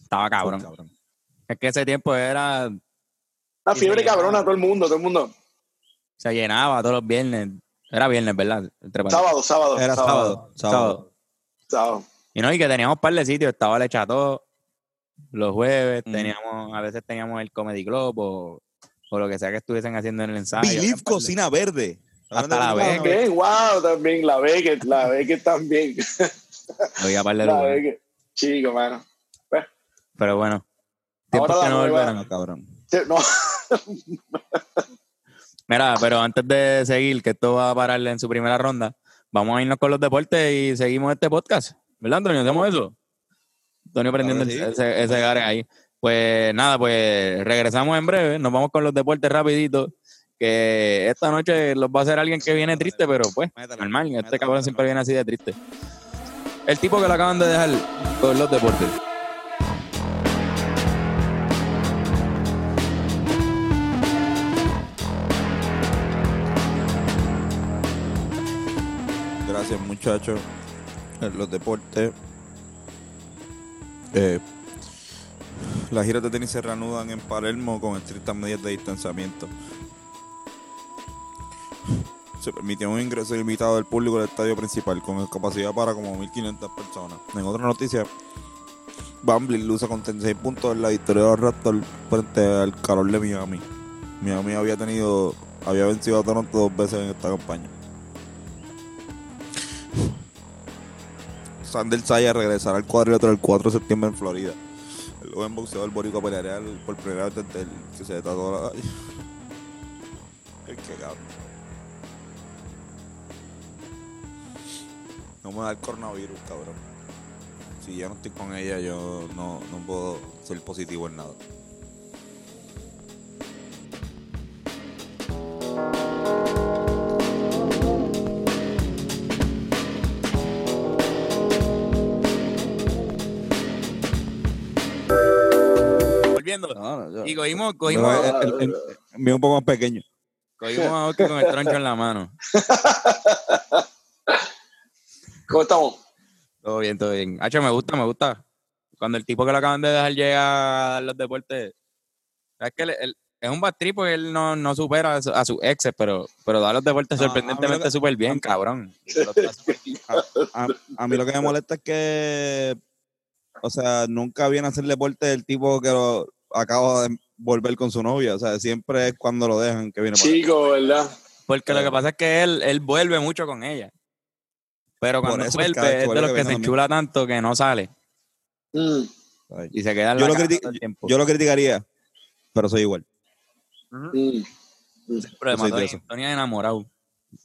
Estaba cabrón. Es que ese tiempo era. La fiebre cabrona, todo el mundo, todo el mundo. Se llenaba todos los viernes. Era viernes, ¿verdad? Entre Sábado, sábado. Era sábado. Sábado. Sábado. Y no, y que teníamos un par de sitios. Estaba el Echató los jueves. Mm. Teníamos, a veces teníamos el Comedy Club o, o lo que sea que estuviesen haciendo en el ensayo. Believe de- Cocina Verde. Hasta la vez. También, wow, también, la Beckett, la Beckett también. Par de La lugares. Beckett. Chico, mano. Pero bueno. Tiempos que no volverán. No, cabrón. Sí, No, Mira, pero antes de seguir, que esto va a pararle en su primera ronda, vamos a irnos con los deportes y seguimos este podcast. ¿Verdad, Antonio? ¿Hacemos eso? Antonio prendiendo sí. ese, ese gare ahí. Pues nada, pues regresamos en breve. Nos vamos con los deportes rapidito. Que esta noche los va a hacer alguien que viene triste, pero pues, normal. Este cabrón siempre viene así de triste. El tipo que lo acaban de dejar con los deportes. Muchachos. En los deportes. Eh, las giras de tenis se reanudan en Palermo con estrictas medidas de distanciamiento. Se permitió un ingreso limitado del público al estadio principal con capacidad para como 1.500 personas. En otra noticia, Bamblin luce con 36 puntos en la victoria de los Raptors frente al calor de Miami. Miami había tenido, había vencido a Toronto dos veces en esta campaña. Sander Saya regresará al cuadrilátero el 4 de septiembre en Florida. El joven boxeador boricua peleará el- por primera vez desde que se tatuó la... El que cabrón. No me da el coronavirus, cabrón. Si ya no estoy con ella, yo no, no puedo ser positivo en nada. Volviendo. No, no, Y cogimos, No, cogimos, el, el- el- el un poco más pequeño. cogimos a Oki con el troncho en la mano. ¿cómo estamos? Todo bien, todo bien. Hacho, me gusta, me gusta. Cuando el tipo que lo acaban de dejar llega a los deportes. Es que es un bad trip porque él no, no supera a, su- a sus exes, pero, pero da los deportes No, sorprendentemente súper bien, cabrón. A, a mí lo que me molesta es que, o sea, nunca viene a hacer deporte del tipo que lo acaba de volver con su novia. O sea, siempre es cuando lo dejan que viene. Chico, ¿verdad? Porque lo que pasa es que él, él vuelve mucho con ella. Pero Por cuando eso, vuelve es de los que que se enchula tanto que no sale. Mm. Y se queda en Yo la lo, todo el tiempo. yo lo criticaría, pero soy igual. Mm. soy. Tony es enamorado.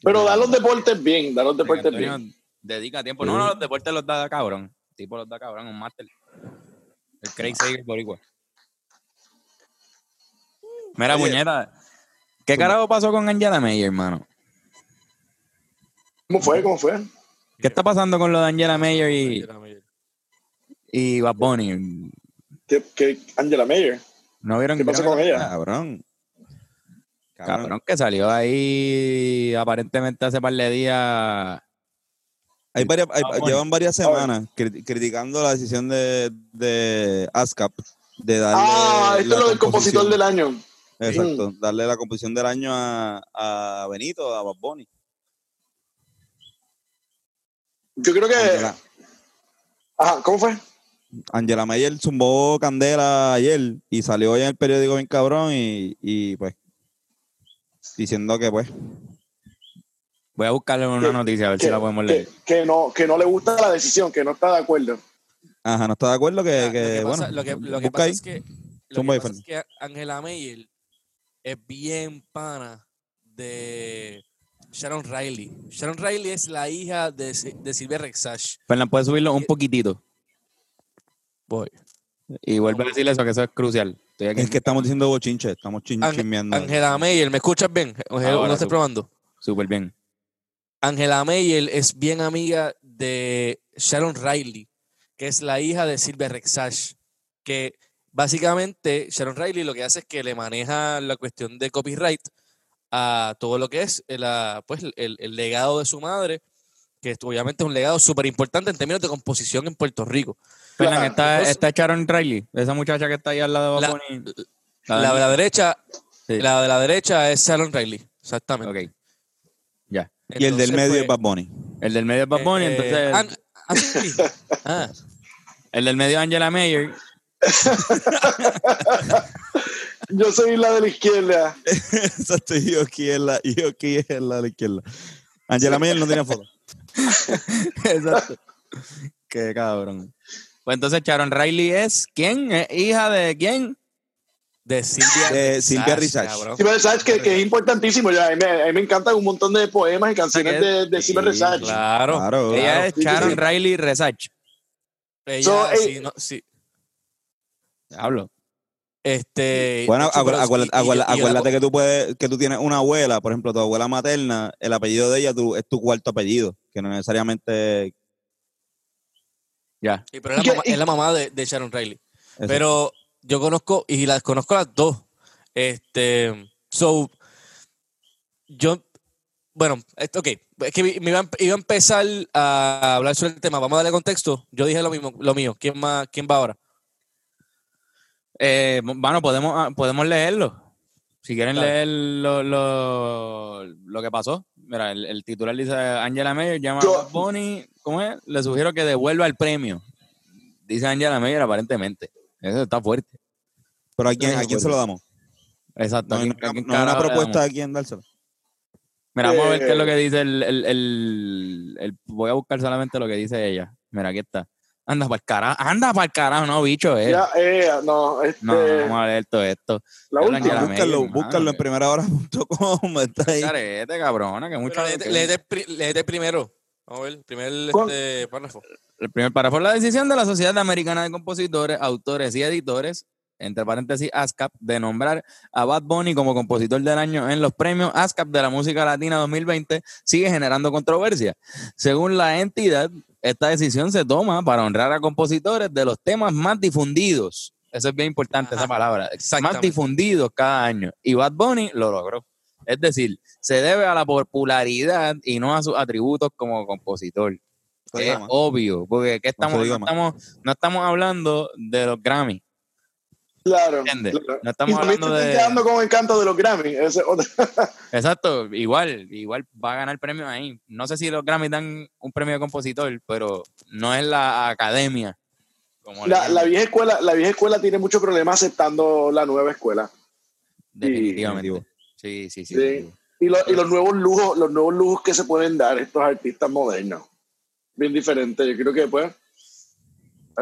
Pero da los deportes bien, da los deportes Antonio bien. dedica tiempo. No, no, los deportes los da cabrón. El tipo los da cabrón, un máster. El Craig Sager boricua. Mira, Oye. puñeta. ¿Qué carajo pasó con Angela Mayer, hermano? ¿Cómo fue? ¿Cómo fue? ¿Qué está pasando con lo de Angela Mayer y, y Bad Bunny? ¿Qué, qué, Angela Mayer. ¿No vieron ¿Qué pasó vieron con ella? Cabrón. Cabrón, que salió ahí aparentemente hace par de días. Hay varias, hay- Ah. Llevan varias semanas cri- criticando la decisión de, de ASCAP de darle. Ah, esto es lo del compositor del año. Exacto, darle la composición del año a, a Benito, a Bad Bunny. Yo creo que. Angela, Ajá, ¿cómo fue? Angela Mayer zumbó candela ayer y salió hoy en el periódico bien cabrón y, y pues diciendo que pues Voy a buscarle una Que- noticia a ver Que, si la podemos leer. que no, que no le gusta la decisión, que no está de acuerdo. ajá, no está de acuerdo que, que, lo que pasa, bueno, lo que, lo que busca pasa ahí. es que, lo que pasa es que Angela Mayer es bien pana de Sharon Riley. Sharon Riley es la hija de, de Silvia Rexach. Fernan, puedes subirlo un poquitito. Voy. Y vuelve a decirle eso, que eso es crucial. Estoy aquí. es que estamos diciendo bochinche, estamos chin- Ángel- chismeando. Angela Mayer, ¿me escuchas bien? Ahora ¿No estoy probando? Súper bien. Angela Mayer es bien amiga de Sharon Riley, que es la hija de Silvia Rexach, que básicamente Sharon Riley lo que hace es que le maneja la cuestión de copyright a todo lo que es el, ah, pues, el, el legado de su madre que obviamente es un legado súper importante en términos de composición en Puerto Rico. Claro, está, entonces- está Sharon Riley, esa muchacha que está ahí al lado de La- Bad Bunny. La de la derecha, Sí. la de la derecha es Sharon Riley, exactamente. Ya. Y el del medio pues, es Bad Bunny. El del medio es Bad Bunny, eh, entonces sí. Ah, el del medio es Angela Mayer. Yo soy la de la izquierda. Exacto, yo aquí es la, yo aquí es la de la izquierda. Angela Mayer no tiene foto. Exacto. Qué cabrón. Pues entonces Sharon Riley es quién? ¿Es hija de quién? de Silvia, De Silvia. Sí, pero sabes que, que es importantísimo. Ya, a, mí, me- a mí me encantan un montón de poemas y canciones de, de Silver Sí, Resach. Claro. Claro. Ella claro. es Sharon sí. Riley Resach. Ella, So, eh, sí, no, sí. Hablo. Este, Bueno, pero- acuérdate, y- que tú puedes, que tú tienes una abuela, por ejemplo, tu abuela materna, el apellido de ella tú- es tu cuarto apellido, que no necesariamente Ya. y- pero es ¿Y la mamá, y- es la mamá de, de Sharon Riley. Eso. Pero yo conozco, y las conozco las dos. Este, so, yo, bueno, esto, ok, es que me iba, a- iba a empezar a hablar sobre el tema. Vamos a darle contexto. Yo dije lo mismo, lo mío. ¿Quién más, quién va ahora? Eh, bueno, podemos, ah, podemos leerlo. Si quieren leer lo, lo, lo que pasó. Mira, el, el titular dice Angela Mayer llama Yo- a Bunny, ¿cómo es? Le sugiero que devuelva el premio. Dice Angela Mayer aparentemente. Eso está fuerte. Pero ¿a quién, ¿a quién se lo damos? Exacto. No hay, ¿A quién- a no quién hay una propuesta a quién dárselo. Mira, vamos a ver qué es lo Eh. que dice el, el, el- el- Voy a buscar solamente lo que dice ella. Mira, aquí está. Anda para el carajo. Anda para el carajo, no, bicho. Eh. Ya, eh, no, este, No, vamos a leer todo esto. la última. Angela búscalo, Mayer, búscalo en primera hora.com. Está ahí. Carete, cabrona, que mucho. Léete, primero. Vamos a ver, el primer este, párrafo. El primer párrafo la decisión de la Sociedad Americana de Compositores, Autores y Editores, entre paréntesis ASCAP, de nombrar a Bad Bunny como compositor del año en los premios ASCAP de la música latina 2020 sigue generando controversia. Según la entidad, esta decisión se toma para honrar a compositores de los temas más difundidos. Eso es bien importante, esa palabra. Más difundidos cada año. Y Bad Bunny lo logró. Es decir, se debe a la popularidad y no a sus atributos como compositor. Se Es obvio, porque ¿qué estamos, no, estamos, no estamos hablando de los Grammy, Claro. ¿entiendes? claro. No estamos y hablando te de... quedando con encanto de los Grammy. Exacto, igual, igual va a ganar premio ahí. No sé si los Grammy dan un premio de compositor, pero no es la academia. Como La, vieja escuela, la vieja escuela tiene muchos problemas aceptando la nueva escuela. definitivamente. Sí, sí, sí. Sí. Y, lo- y los nuevos lujos, los nuevos lujos que se pueden dar estos artistas modernos. Bien diferente. Yo creo que pues.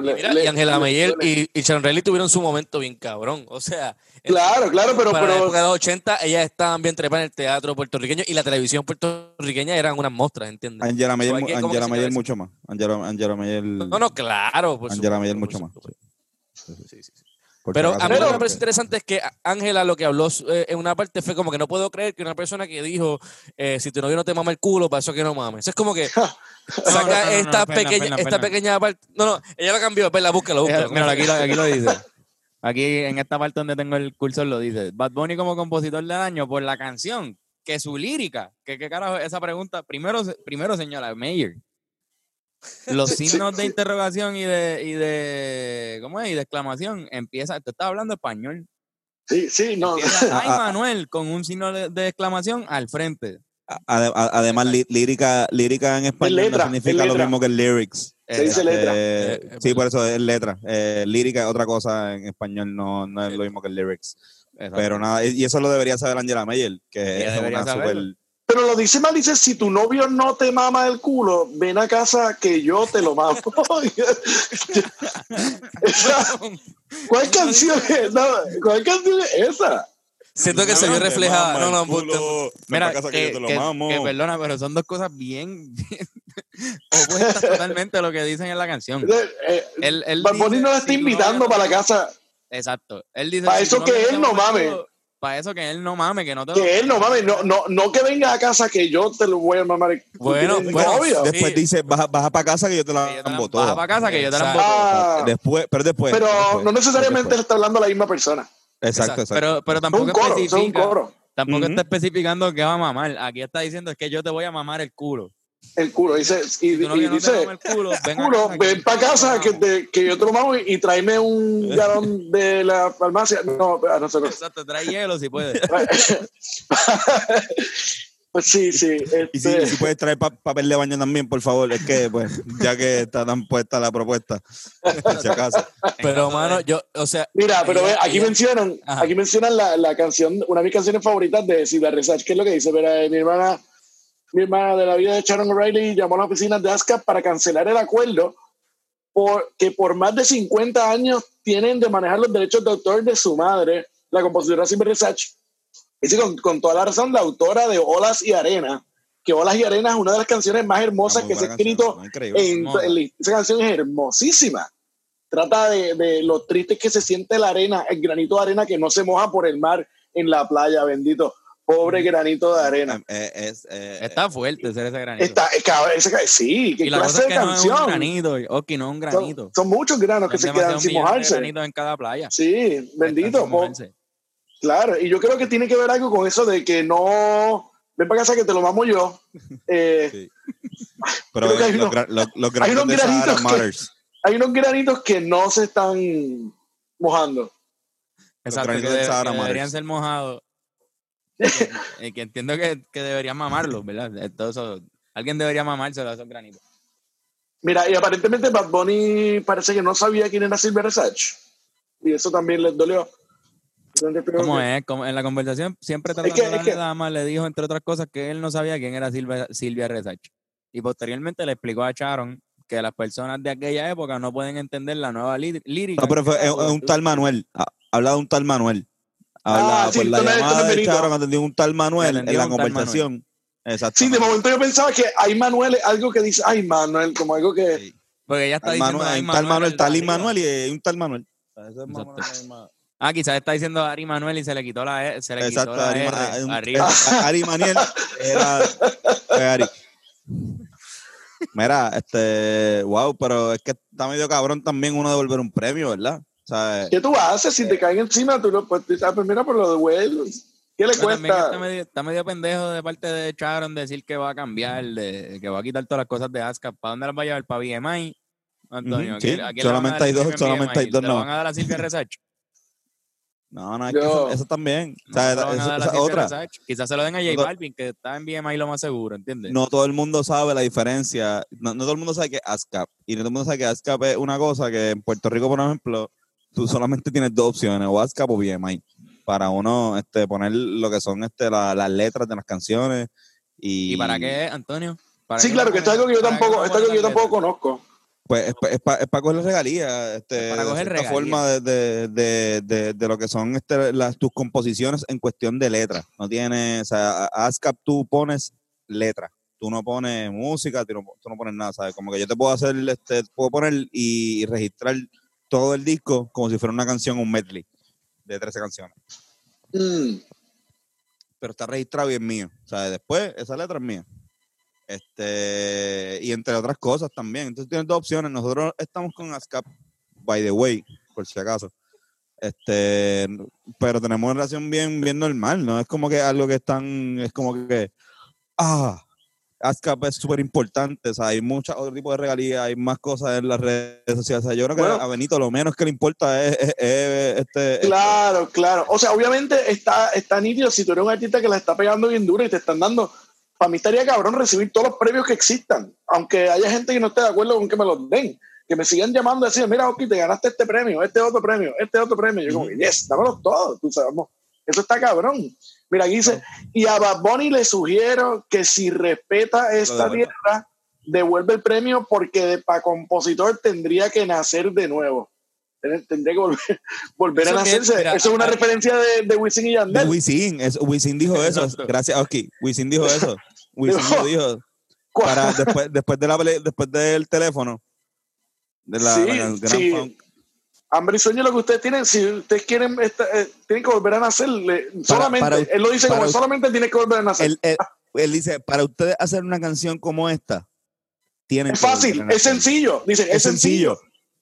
Le- Mira, le- y Angela le- y, y Sharon Riley tuvieron su momento bien cabrón. O sea, en- Claro, claro, pero, para la pero época de los 80, ellas estaban bien trepadas en el teatro puertorriqueño y la televisión puertorriqueña eran unas monstras, ¿entiendes? Angela que Angela Mayer señalarse. mucho más. Angela, Angela Mayer. No, no, claro. por Angela supuesto, Mayer por mucho más. Sí, sí, sí. Por Pero a mí lo que me parece interesante es que Ángela lo que habló eh, en una parte fue como que no puedo creer que una persona que dijo eh, si tu novio no te mama el culo, para eso que no mames. Es como que saca no, no, no, esta, pena, pequeña, pena, esta pena. pequeña parte. No, no, ella lo cambió, espera, búscalo, búscalo. mira, aquí, lo- aquí lo dice. Aquí en esta parte donde tengo el cursor lo dice. Bad Bunny como compositor del año por la canción, que su lírica, que qué carajo esa pregunta, primero, se- primero señora Mayer. Los signos de interrogación y de, y de, ¿cómo es? Y de exclamación, empieza, te estás hablando español. sí, sí, no. Empieza, ay Manuel, con un signo de, de exclamación al frente. Además, lí- lírica, lírica en español letra, no es significa lo mismo que lyrics. Se dice letra. Eh, Eh, sí, por eso es letra. Eh, lírica es otra cosa en español, no, no es lo mismo que lyrics. Pero nada, y eso lo debería saber Angela Mayer, que es una super... Pero lo dice mal, dice, si tu novio no te mama el culo, ven a casa que yo te lo mamo. Esa- ¿Cuál canción es? No, ¿Cuál canción es esa? Siento que se vio reflejada. No, no, Mira, Mira, que, que- que perdona, pero son dos cosas bien, bien opuestas totalmente a lo que dicen en la canción. Eh, Bad Bunny dice, no la está si invitando no para la te- casa. Exacto. Él dice. Pa' si eso tu que él te no el mame. culo, Para eso que él no mame, que no te lo Que él no mames, no, no, no que venga a casa que yo te lo voy a mamar. el culo. Bueno, ¿Tienes bueno, sí. Después dice, baja, baja para casa que yo te la la- ambo baja toda. para casa que yo te la emboto. Ah, Después, pero después. pero después, no necesariamente después. está hablando la misma persona. Exacto, Exacto. exacto. Pero, pero Es tampoco un coro, es un especifica. coro. Tampoco está especificando que va a mamar. Aquí está diciendo es que yo te voy a mamar el culo. El culo. Dice, y, no dice, el culo, ven culo, casa ven para casa que, te- que yo te lo mamo y, y tráeme un galón de la farmacia. No, a nosotros. Exacto, trae hielo si puedes. pues sí, sí. Y si, este, y si puedes traer pa- papel de baño también, por favor. Es que, pues, ya que está tan puesta la propuesta, por si acaso. Pero, mano, yo, o sea. Mira, pero ella- ve, aquí ella- mencionan, Ajá. aquí mencionan la, la canción, una de mis canciones favoritas de Silvia Resach, que es lo que dice, Mira, eh, mi hermana, mi hermana de la vida de Sharon O'Reilly llamó a la oficina de ASCAP para cancelar el acuerdo porque por más de 50 años tienen de manejar los derechos de autor de su madre, la compositora Silvia Resach. Dice con, con toda la razón, la autora de Olas y Arena, que Olas y Arena es una de las canciones más hermosas que se ha escrito en- en- esa canción es hermosísima. Trata de, de lo triste que se siente la arena, el granito de arena que no se moja por el mar en la playa, bendito. Pobre granito de arena. Eh, eh, es, eh, Está fuerte ser ese granito. Está, es que- ese- sí, qué y la cosa clase es de que no es un canción. granito, Oki, no es un son, granito. son muchos granos que Son se quedan sin mojarse. granitos en cada playa. Sí, bendito. Claro, y yo creo que tiene que ver algo con eso de que no. Ven para casa que te lo mamo yo. Eh, Sí. Pero que hay los, unos- los, los hay unos granitos de Sahara granitos que-. Hay unos granitos que no se están mojando. Exacto, que, de- Sahara que deberían ser mojados. Y- y que entiendo que, que deberían mamarlos, ¿verdad? Todo eso- alguien debería mamárselo a esos granitos. Mira, y aparentemente Bad Bunny parece que no sabía quién era Silver Resach. Y eso también les dolió. ¿Cómo que- es? Como en la conversación, siempre que- tratando es que- la dama, le dijo, entre otras cosas, que él no sabía quién era Silvia, Silvia Resach. Y posteriormente le explicó a Sharon que las personas de aquella época no pueden entender la nueva lí- lírica. No, pero fue, que es, es un tal Manuel. Ha- Habla de un tal Manuel. Habla, Ah, sí, por la es- esto no llamada es atendió un tal Manuel en la conversación. Exacto. Sí, de momento yo pensaba que hay Manuel, algo que dice, ay Manuel, como algo que... Sí. Porque ella está diciendo. Manuel, "Ay, un tal Manuel, tal y arriba". Manuel y hay un tal Manuel. Es la Ah, quizás está diciendo Ari Manuel y se le quitó la E, se le Exacto, quitó la Ari, R Ma- un- arriba. Ari Maniel era fue Ari. Mira, este, wow, pero es que está medio cabrón también uno devolver un premio, ¿verdad? O sea, ¿Qué tú haces si te caen encima? Tú lo pues, tú- ah, pues mira, por lo de ¿Qué le cuesta? está medio, está medio pendejo de parte de Sharon decir que va a cambiar, de, que va a quitar todas las cosas de ASCAP. ¿Para dónde las va a llevar? ¿Para BMI? Antonio, ¿a quién- sí, a quién solamente hay dos- solamente hay dos ¿Se lo no. van a dar a Silvia Resach? no, no, es que Yo- eso, eso también. O No, sea, se lo van a eso- dar a esa otra. Resach. Quizás se lo den a J No Balvin, que está en BMI lo más seguro, ¿entiendes? No todo el mundo sabe la diferencia. No, no todo el mundo sabe que es ASCAP. Y no todo el mundo sabe que ASCAP es una cosa que en Puerto Rico, por ejemplo, tú solamente tienes dos opciones, o ASCAP o BMI, para uno este, poner lo que son este, la- las letras de las canciones. ¿Y, ¿Y para qué, Antonio? ¿Para Sí, qué claro, que esto es algo que yo tampoco, le esto es algo que yo tampoco conozco. Pues es, para coger regalías, este, Para coger de regalías. forma de, de, de, de, de lo que son este, las, tus composiciones en cuestión de letras. No tienes, o sea, ASCAP tú pones letras, tú no pones música, tú no, tú no pones nada, ¿sabes? Como que yo te puedo hacer, este, puedo poner y registrar todo el disco como si fuera una canción, un medley de 13 canciones. Mm. Pero está registrado y es mío. O sea, después esa letra es mía. Este, y entre otras cosas también. Entonces tienes dos opciones. Nosotros estamos con ASCAP, by the way, por si acaso. Este, pero tenemos una relación bien, bien normal, ¿no? Es como que algo que están, es como que, ah, ASCAP es súper importante, o sea, hay muchos otros tipos de regalías, hay más cosas en las redes sociales. O sea, yo creo que Bueno. a Benito lo menos que le importa es, es- es, este, Claro, claro. O sea, obviamente está, está nítido si tú eres un artista que la está pegando bien duro y te están dando. Para mí estaría cabrón recibir todos los premios que existan, aunque haya gente que no esté de acuerdo con que me los den. Que me sigan llamando y decir, mira, Oki, te ganaste este premio, este otro premio, este otro premio. Yo, como, yes, dámelos todos. Tú sabes, eso está cabrón. Mira, aquí dice, y a Bad Bunny le sugiero que si respeta esta tierra, devuelve el premio porque para compositor tendría que nacer de nuevo. Ten- Tendría que volver, volver a nacerse. mira, eso es una a- referencia de, de Wisin y De Yandel. Wisin, es, Wisin dijo eso. Exacto. Gracias, Oski. Wisin dijo eso. Wisin lo dijo. Para después, después, de la, pele- después del teléfono. De la, Sí, la gran sí. Hambre y sueño lo que ustedes tienen, si ustedes quieren, esta- eh, tienen que volver a nacer. le- solamente, para- él lo dice como us- solamente tiene que volver a nacer. Él, él- él dice, para ustedes hacer una canción como esta, tienen es fácil, a es sencillo. Dice, es, Es sencillo.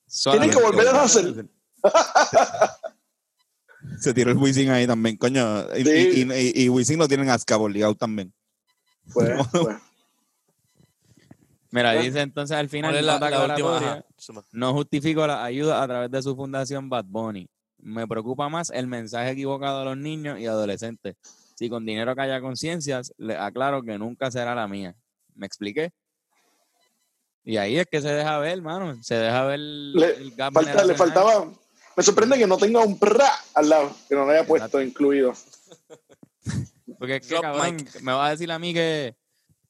sencillo. Tienen que volver a nacer. Se tiró el Wisin ahí también, coño. Y, Sí. y, y, y Wisin lo tienen Azka obligado también. Pues, pues. Mira, dice entonces al final, ¿Cuál es la, la última? no justifico la ayuda a través de su fundación Bad Bunny. Me preocupa más el mensaje equivocado a los niños y adolescentes. Si con dinero calla conciencias, le aclaro que nunca será la mía. ¿Me expliqué? Y ahí es que se deja ver, hermano. Se deja ver Le- el gap Falta- le faltaba. Me sorprende que no tenga un pra al lado, que no lo haya puesto Exacto. incluido. Porque es que, cabrón, me va a decir a mí que,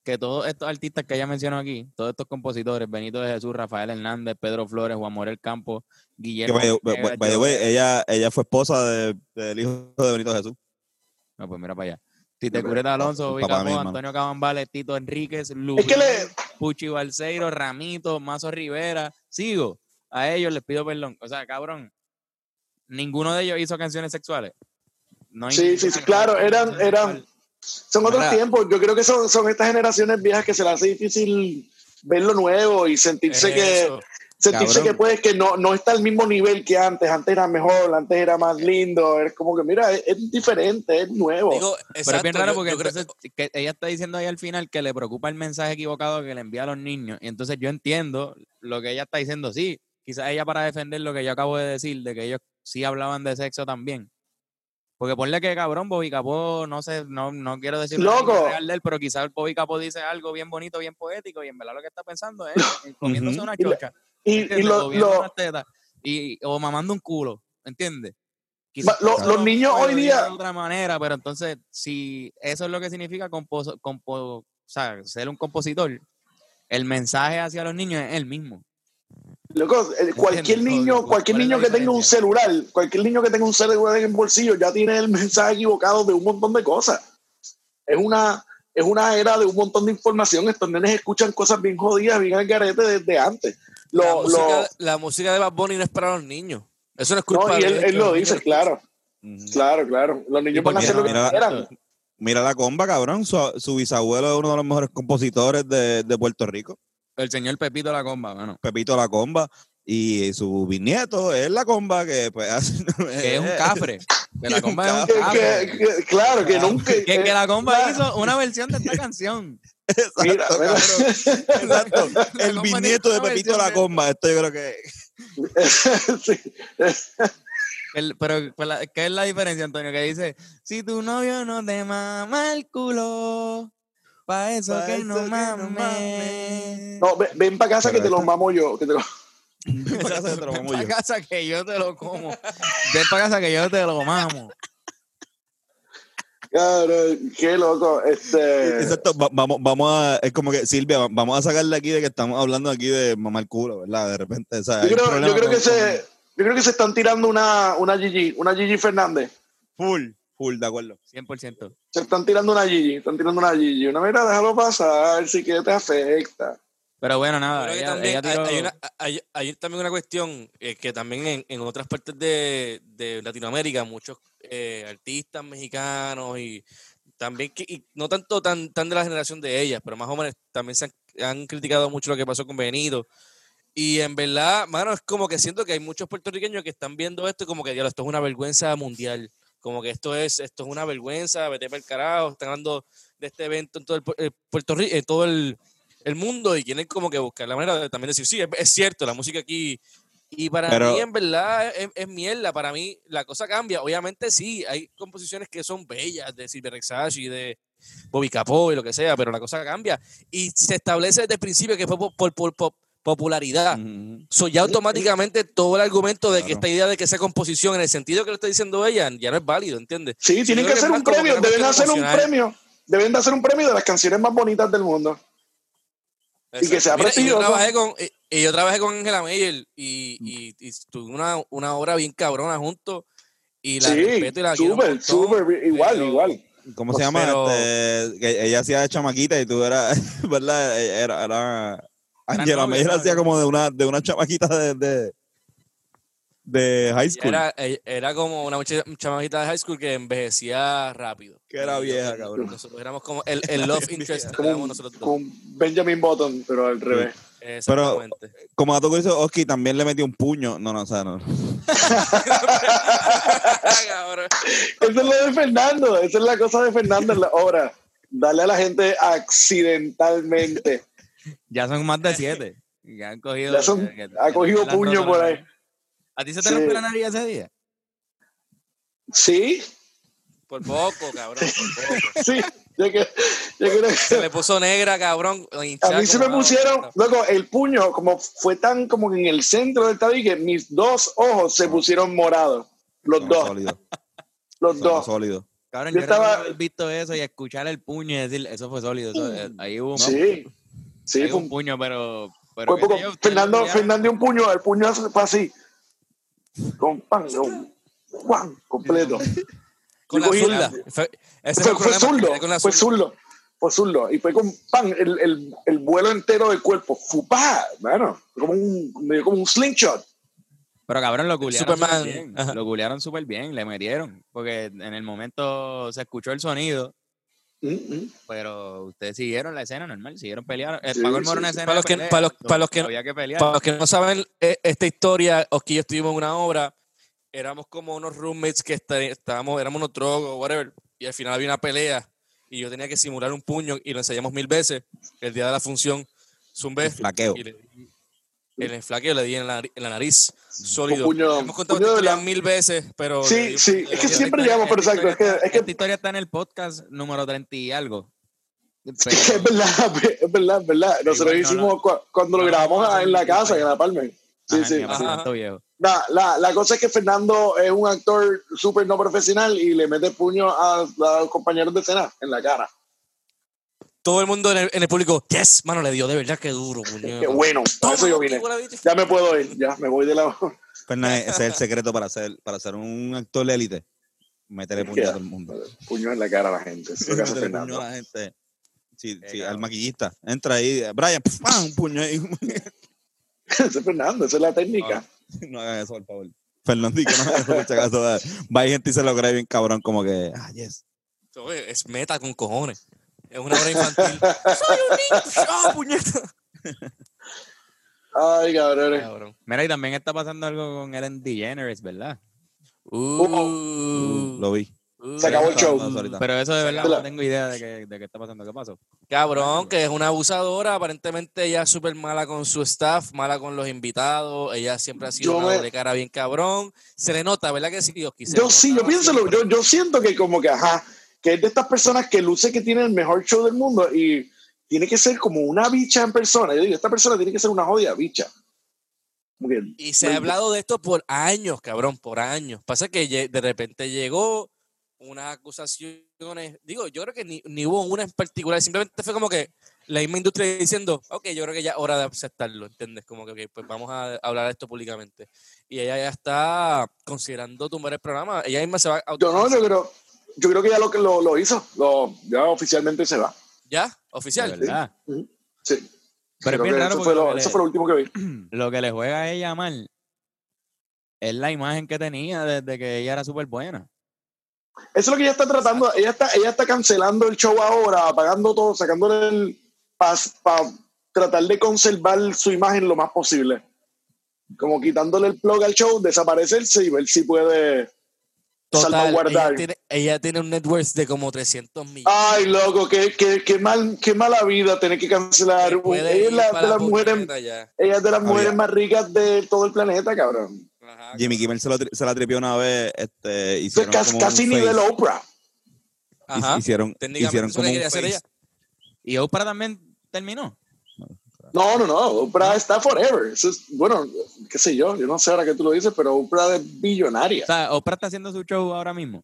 que todos estos artistas que ella mencionó aquí, todos estos compositores, Benito de Jesús, Rafael Hernández, Pedro Flores, Juan Morel Campos, Que, Guillermo. by, by- Ortega, by the way, Joel- ella, ella fue esposa de- del hijo de Benito Jesús. No, pues mira para allá. Tite Cureta Alonso. Antonio Cabambales, Tito Enríquez, Es Luis, que le. Puchi Balseiro, Ramito, Mazo Rivera. Sigo. A ellos les pido perdón. O sea, cabrón, ninguno de ellos hizo canciones sexuales. No hay Sí, sí, sí, claro, eran- sexual. Son otros Mira. tiempos. Yo creo que son, son estas generaciones viejas que se les hace difícil ver lo nuevo y sentirse que sentirse Cabrón. que pues que no, no está al mismo nivel que antes. Antes era mejor, antes era más lindo. Es como que, mira, es, es diferente, es nuevo. Digo, Pero es bien raro yo- porque yo creo- entonces que ella está diciendo ahí al final que le preocupa el mensaje equivocado que le envía a los niños. Y entonces yo entiendo lo que ella está diciendo. Sí, quizás ella para defender lo que yo acabo de decir, de que ellos sí hablaban de sexo también. Porque ponle que cabrón, Bobby Capó, no sé, no, no quiero decir Loco. real de él, pero quizás Bobby Capó dice algo bien bonito, bien poético, y en verdad lo que está pensando es comiéndose una chocha. y, lo- unas tetas, y, o mamando un culo, ¿entiendes? Lo- los lo niños hoy día- De otra manera, pero entonces, si eso es lo que significa compo- compo- o sea, ser un compositor, el mensaje hacia los niños es el mismo. Loco, eh, cualquier niño, ¿cuál- cualquier la niño que tenga un celular, cualquier niño que tenga un celular en el bolsillo ya tiene el mensaje equivocado de un montón de cosas. Es una, es una era de un montón de información. Estos nenes escuchan cosas bien jodidas, bien al garete desde antes. la, Lo, música, lo- la música de Bad Bunny no es para los niños. Eso no es no, y de él, él lo dice, claro, claro, claro. Los niños van a hacer lo que Mira, quieran. Mira la comba, cabrón. Su, su bisabuelo es uno de los mejores compositores de, de Puerto Rico. El señor Pepito la comba, bueno, Pepito la comba. Y su bisnieto es la comba que pues hace. que es un cafre. Que la comba es un cafre. que- que- claro, que nunca. Que, que eh, la comba claro. hizo una versión de esta canción. Exacto, Mira, mira. Exacto. El bisnieto de Pepito la de- comba. Esto yo creo que. Sí. El- pero, pues, la- ¿qué es la diferencia, Antonio? Que dice, si tu novio no te mama el culo, pa' eso Pa' que eso no que no mames. mames. No, ven, ven para casa Pero que te los esto- mamo yo. Que te lo- Para casa te lo Ven mamo pa' yo. casa que yo te lo como. Ven para casa que yo te lo mamo. Cabrón, qué loco. Este, Exacto, va- vamos, vamos a, es como que Silvia, va- vamos a sacarle aquí de que estamos hablando aquí de mamar culo, ¿verdad? De repente, o sea, yo, creo, yo creo que se, yo creo que se están tirando una, una Gigi, una Gigi Fernández. Full, full, de acuerdo. 100%. Se están tirando una Gigi, están tirando una Gigi. Una mira, déjalo pasar, si que te afecta. Pero bueno, nada, creo que ella, también ella hay, tiró- hay una, hay, hay también una cuestión eh, que también en, en otras partes de, de Latinoamérica muchos eh, artistas mexicanos y también que y no tanto tan, tan de la generación de ellas, pero más o menos también se han, han criticado mucho lo que pasó con Benito. Y en verdad, mano, es como que siento que hay muchos puertorriqueños que están viendo esto y como que, diablo, esto es una vergüenza mundial. Como que esto es, esto es una vergüenza, vete para el carajo, están hablando de este evento en todo el, eh, Puerto Rico, en todo el, el mundo y quieren como que buscar la manera de también decir, sí, es, es cierto, la música aquí. Y para Pero- mí, en verdad, es, es mierda. Para mí, la cosa cambia. Obviamente, sí, hay composiciones que son bellas de Silver Rexashi, de Bobby Capó y lo que sea, pero la cosa cambia. Y se establece desde el principio que fue por, por- por- popularidad. Ujú. So, ya automáticamente todo el argumento de que Claro. esta idea de que sea composición en el sentido que lo está diciendo ella ya no es válido, ¿entiendes? Sí, tienen creo que que hacer un premio, que deben hacer un premio. Deben de hacer un premio de las canciones más bonitas del mundo. Y que sea Mira, y yo prestigioso. trabajé con y, y yo trabajé con Angela Meyer y, y, y tuve una, una obra bien cabrona juntos y la Sí, respeto y la súper, montón, súper, igual, pero- igual. ¿Cómo se llama? Pero- Este, que ella hacía de chamaquita y tú eras, ¿verdad? Era, era Angela novia, Meyer ¿sabes? hacía como de una, de una chamaquita de, de, de high school. Era, ella- era como una chamaquita de high school que envejecía rápido. Que era vieja, cabrón. Nosotros éramos como el, el love interest. Como, éramos un- nosotros un Benjamin Button, pero al revés. Exactamente. Como dato curioso, Oski también le metió un puño. No, no, o sea, no. Eso es lo de Fernando, esa es la cosa de Fernando en la obra. Darle a la gente accidentalmente. Ya son más de siete. Y han cogido, Ya son- que- ha cogido puño por ahí. ¿A ti se te Sí. rompió la nariz ese día? Sí, Por poco, cabrón, por poco. sí. Yo, que- yo creo que- Se le puso negra, cabrón. A mí se me pusieron, loco, el puño, como fue tan como que en el centro del tabique, mis dos ojos se pusieron morados. Los dos, Sólido. los dos. sólido. Cabrón, Yo yo, estaba- haber visto eso y escuchar el puño y decir, eso fue sólido. eso- eh, ahí hubo, Sí, sí, fue un puño, pero... pero poco. yo, Fernando. Fernando dio un puño, el puño fue así. Con pan, con- ¡guau! completo. Con la zurda. Fue, ese Fue, zurdo, que con la fue zurdo, fue zurdo. Y fue con pan, el, el, el vuelo entero del cuerpo. ¡Fupá! Bueno, como un, como un slingshot. Pero cabrón, lo culiaron Superman, súper bien. ajá. Lo culiaron súper bien, le metieron. Porque en el momento se escuchó el sonido, Mm, pero ustedes siguieron la escena normal, siguieron peleando. Eh, Sí, Pagó el sí, moro una sí. escena Para los que- pelea, para los- so, para los que- había que pelear. Para los que no saben eh, esta historia, Oski y yo estuvimos en una obra, éramos como unos roommates que esta- estábamos, éramos unos drogos o whatever, y al final había una pelea y yo tenía que simular un puño y lo ensayamos mil veces. El día de la función, zumbé flaqueo. y le di- en el flaqueo le di en la, en la nariz, sólido. puño- Hemos contado puño esta historia la- mil veces, pero... Sí, sí, es que siempre llegamos, pero exacto, es que, esta- es que Esta historia está en el podcast número 30 y algo. es verdad, es verdad, es verdad. Nosotros Igual no, hicimos no. cu- cuando lo No, grabamos no, no, en la casa, no. en la Palme. Sí, Ajá, sí. La, la, la cosa es que Fernando es un actor súper no profesional y le mete puño a, a los compañeros de escena en la cara. Todo el mundo en el, en el público, yes, mano, le dio de verdad que duro, puño. Qué bueno, por Toma, eso yo vine. Ya me puedo ir, ya me voy de la. Fernández, ese es el secreto para ser, para ser un actor de élite. Métele puño a todo el mundo. Puño en la cara a la gente. Métele puño a la gente. Sí, sí, al maquillista. Entra ahí, Brian, ¡pam! un puño ahí. Ese es Fernando, esa es la técnica. no hagan eso, por favor. Fernandito, no hagan eso, por si acaso. Va y gente y se lo cree bien cabrón, como que, ah, yes. Es meta con cojones. Es una obra infantil. Soy un niño. ¡Ah, puñeta! Ay, cabrones. Cabrón. Mira, y también está pasando algo con Ellen DeGeneres, ¿verdad? Uh, Lo vi. uh, Se acabó el show. Pero eso de verdad no tengo idea de qué, de qué está pasando. ¿Qué pasó? Cabrón, que es una abusadora. Aparentemente ella es súper mala con su staff, mala con los invitados. Ella siempre ha sido Yo una me- doble cara bien cabrón. Se le nota, ¿verdad que sí? Se Yo sí, yo siempre. yo, yo siento que como que, ajá, que es de estas personas que luce que tiene el mejor show del mundo y tiene que ser como una bicha en persona. Yo digo, esta persona tiene que ser una jodida bicha. Que- Y se ha hablado de esto por años, cabrón, por años. Pasa que de repente llegó unas acusaciones. Digo, yo creo que ni, ni hubo una en particular. Simplemente fue como que la misma industria diciendo, ok, yo creo que ya es hora de aceptarlo, ¿entiendes? Como que, ok, pues vamos a hablar de esto públicamente. Y ella ya está considerando tumbar el programa. Ella misma se va a Yo no, yo creo, yo creo que ya lo, que lo, lo hizo, lo, ya oficialmente se va. ¿Ya? ¿Oficial? verdad. Sí. Pero es bien raro eso, lo fue lo último que vi. Lo que le juega a ella mal es la imagen que tenía desde que ella era súper buena. Eso es lo que ella está tratando. Ella está, ella está cancelando el show ahora, apagando todo, sacándole el. para tratar de conservar su imagen lo más posible. Como quitándole el plug al show, desaparecerse y ver si puede Total, salvaguardar. ella tiene, ella tiene un net worth de como 300 millones. Ay, loco, qué, qué, qué, mal, qué mala vida tener que cancelar. Ella es ir la- para de la las mujeres, ella es de las mujeres más ricas de todo el planeta, cabrón. Ajá, Jimmy Kimmel se, lo se la tripió una vez, este, Eso es hicieron casi, como casi nivel face. Oprah. Ajá. Hicieron, Técnicamente hicieron como un face. Y Oprah también terminó. No, no, no. Oprah está forever. Eso es, bueno, qué sé yo. Yo no sé ahora que tú lo dices, pero Oprah es billonaria. O sea, Oprah está haciendo su show ahora mismo.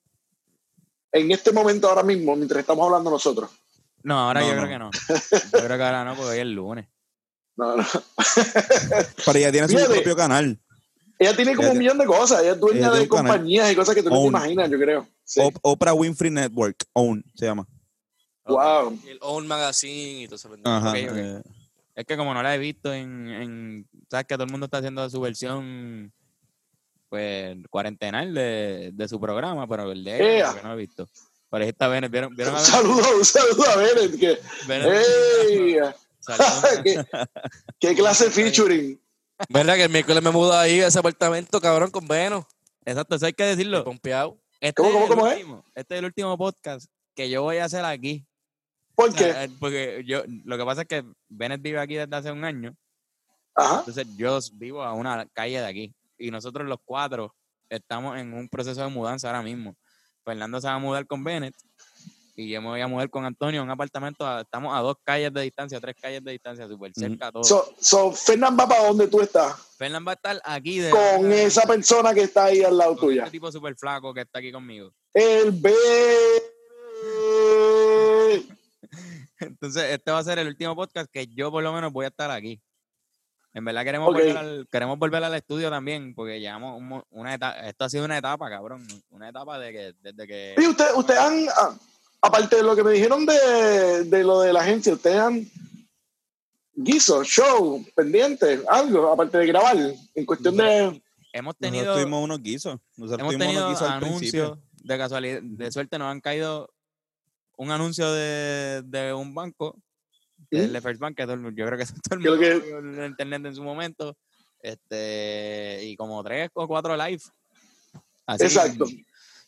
En este momento, ahora mismo, mientras estamos hablando nosotros. No, ahora No, yo no. creo que no. Yo creo que ahora no, porque hoy es el lunes. No, no. Pero ella tiene su propio canal. Ella tiene como Ella un millón de cosas. Ella es dueña ella de compañías y cosas que tú no te imaginas, yo creo. Sí. Op- Oprah Winfrey Network, OWN, se llama. Wow. Y el Own Magazine y todo eso. Ajá. Ok, ok. eh, Es que como no la he visto en, en sabes que todo el mundo está haciendo su versión pues cuarentenal de, de su programa, pero el de que no lo he visto. Pero ahí está Bennett, ¿vieron? ¿Vieron a Un Bennett? saludo, un saludo a Bennett. Que, Bennett ¡Ey! salió- ¿Qué, qué clase featuring? ¿Verdad que el miércoles me mudo ahí a ese apartamento, cabrón, con Veno? Exacto, eso hay que decirlo. Pompeado. Este ¿Cómo, cómo, es el cómo es? Este es el último podcast que yo voy a hacer aquí. ¿Por qué? eh, porque yo, lo que pasa es que Bennett vive aquí desde hace un año. Ajá. Entonces yo vivo a una calle de aquí. Y nosotros los cuatro estamos en un proceso de mudanza ahora mismo. Fernando se va a mudar con Bennett. Y yo me voy a mudar con Antonio a un apartamento. a- estamos a dos calles de distancia, tres calles de distancia, súper cerca todo. So, so, Fernán va para donde tú estás, Fernando va a estar aquí de con esa persona que está ahí al lado con tuya. este tipo súper flaco que está aquí conmigo. El B. Entonces, este va a ser el último podcast que yo por lo menos voy a estar aquí. En verdad queremos, volver, al, queremos volver al estudio también, porque llevamos un una etapa, esto ha sido una etapa, cabrón, una etapa de que, desde que... Y ustedes usted han, ah, aparte de lo que me dijeron de, de lo de la agencia, ustedes han guiso, show, pendiente, algo, aparte de grabar, en cuestión de... Hemos Nosotros tenido, tuvimos unos guisos. Nosotros hemos tuvimos tenido unos guisos al principio. anuncios, de casualidad, de suerte nos han caído un anuncio de, de un banco, el de First Bank, que todo el- yo creo que todo el mundo que- en internet en su momento, este y como tres o cuatro live. Así, Exacto.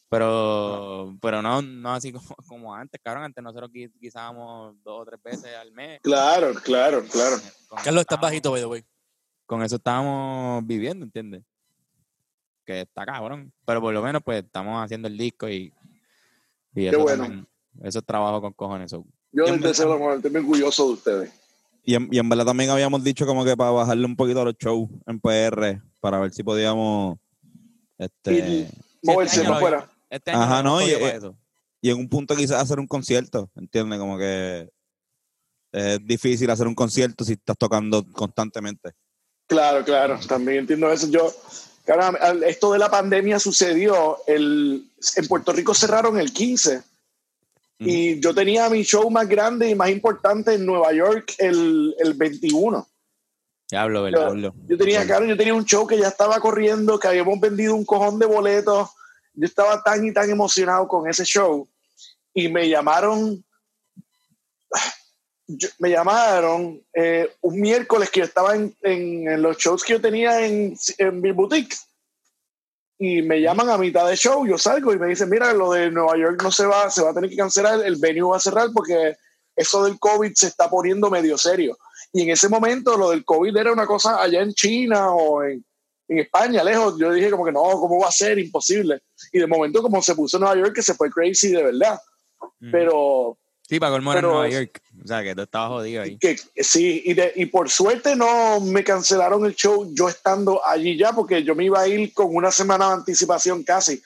Pero, pero no, no así como, como antes, cabrón. Antes nosotros guisábamos dos o tres veces al mes. Claro, claro, claro. Con eso Carlos, estás bajito, by the way. Con eso estábamos viviendo, ¿entiendes? Que está cabrón. Pero por lo menos, pues, estamos haciendo el disco y, y eso, bueno. también- eso es trabajo con cojones. so. Yo les me- deseo lo mejor, estoy muy orgulloso de ustedes. Y en, y en verdad también habíamos dicho como que para bajarle un poquito a los shows en PR, para ver si podíamos este Y- Moverse año para afuera. Este Ajá, hemos no, y- eso. y en un punto quizás hacer un concierto, ¿entiendes? Como que es difícil hacer un concierto si estás tocando constantemente. Claro, claro, también entiendo eso. Yo, caramba, esto de la pandemia sucedió, el, en Puerto Rico cerraron el 15 y yo tenía mi show más grande y más importante en Nueva York el, el 21. Diablo, ¿verdad? Gordo. Yo tenía, claro, yo tenía un show que ya estaba corriendo, que habíamos vendido un cojón de boletos. Yo estaba tan y tan emocionado con ese show. Y me llamaron, yo- me llamaron eh, un miércoles que yo estaba en, en- en los shows que yo tenía en, en Bill Boutique. Y me llaman a mitad de show, yo salgo y me dicen, mira, lo de Nueva York no se va, se va a tener que cancelar, el venue va a cerrar porque eso del COVID se está poniendo medio serio. Y en ese momento lo del COVID era una cosa allá en China o en, en España, lejos. Yo dije como que no, ¿cómo va a ser? Imposible. Y de momento como se puso en Nueva York que se fue crazy de verdad. Mm. Pero Sí, para colmo era en Nueva York. O sea, que tú estabas jodido ahí. que, sí, y, de- y por suerte no me cancelaron el show yo estando allí ya, porque yo me iba a ir con una semana de anticipación casi.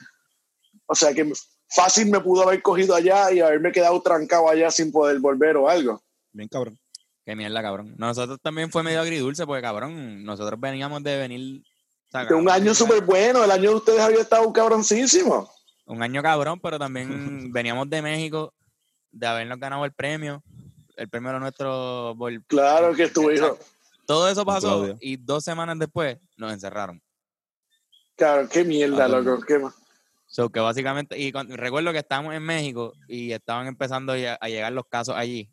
O sea que fácil me pudo haber cogido allá y haberme quedado trancado allá sin poder volver o algo. Bien cabrón. Qué mierda, cabrón. Nosotros también fue medio agridulce porque, cabrón, nosotros veníamos de venir... o sea, De un año súper bueno, el año de ustedes había estado cabroncísimo. Un año cabrón, pero también veníamos de México, de habernos ganado el premio. El premio era nuestro... por- Claro que estuvieron. Todo eso pasó Claudio. y dos semanas después nos encerraron. Claro, qué mierda, loco. Qué ma- So que básicamente, y cuando- recuerdo que estábamos en México y estaban empezando ya a llegar los casos allí.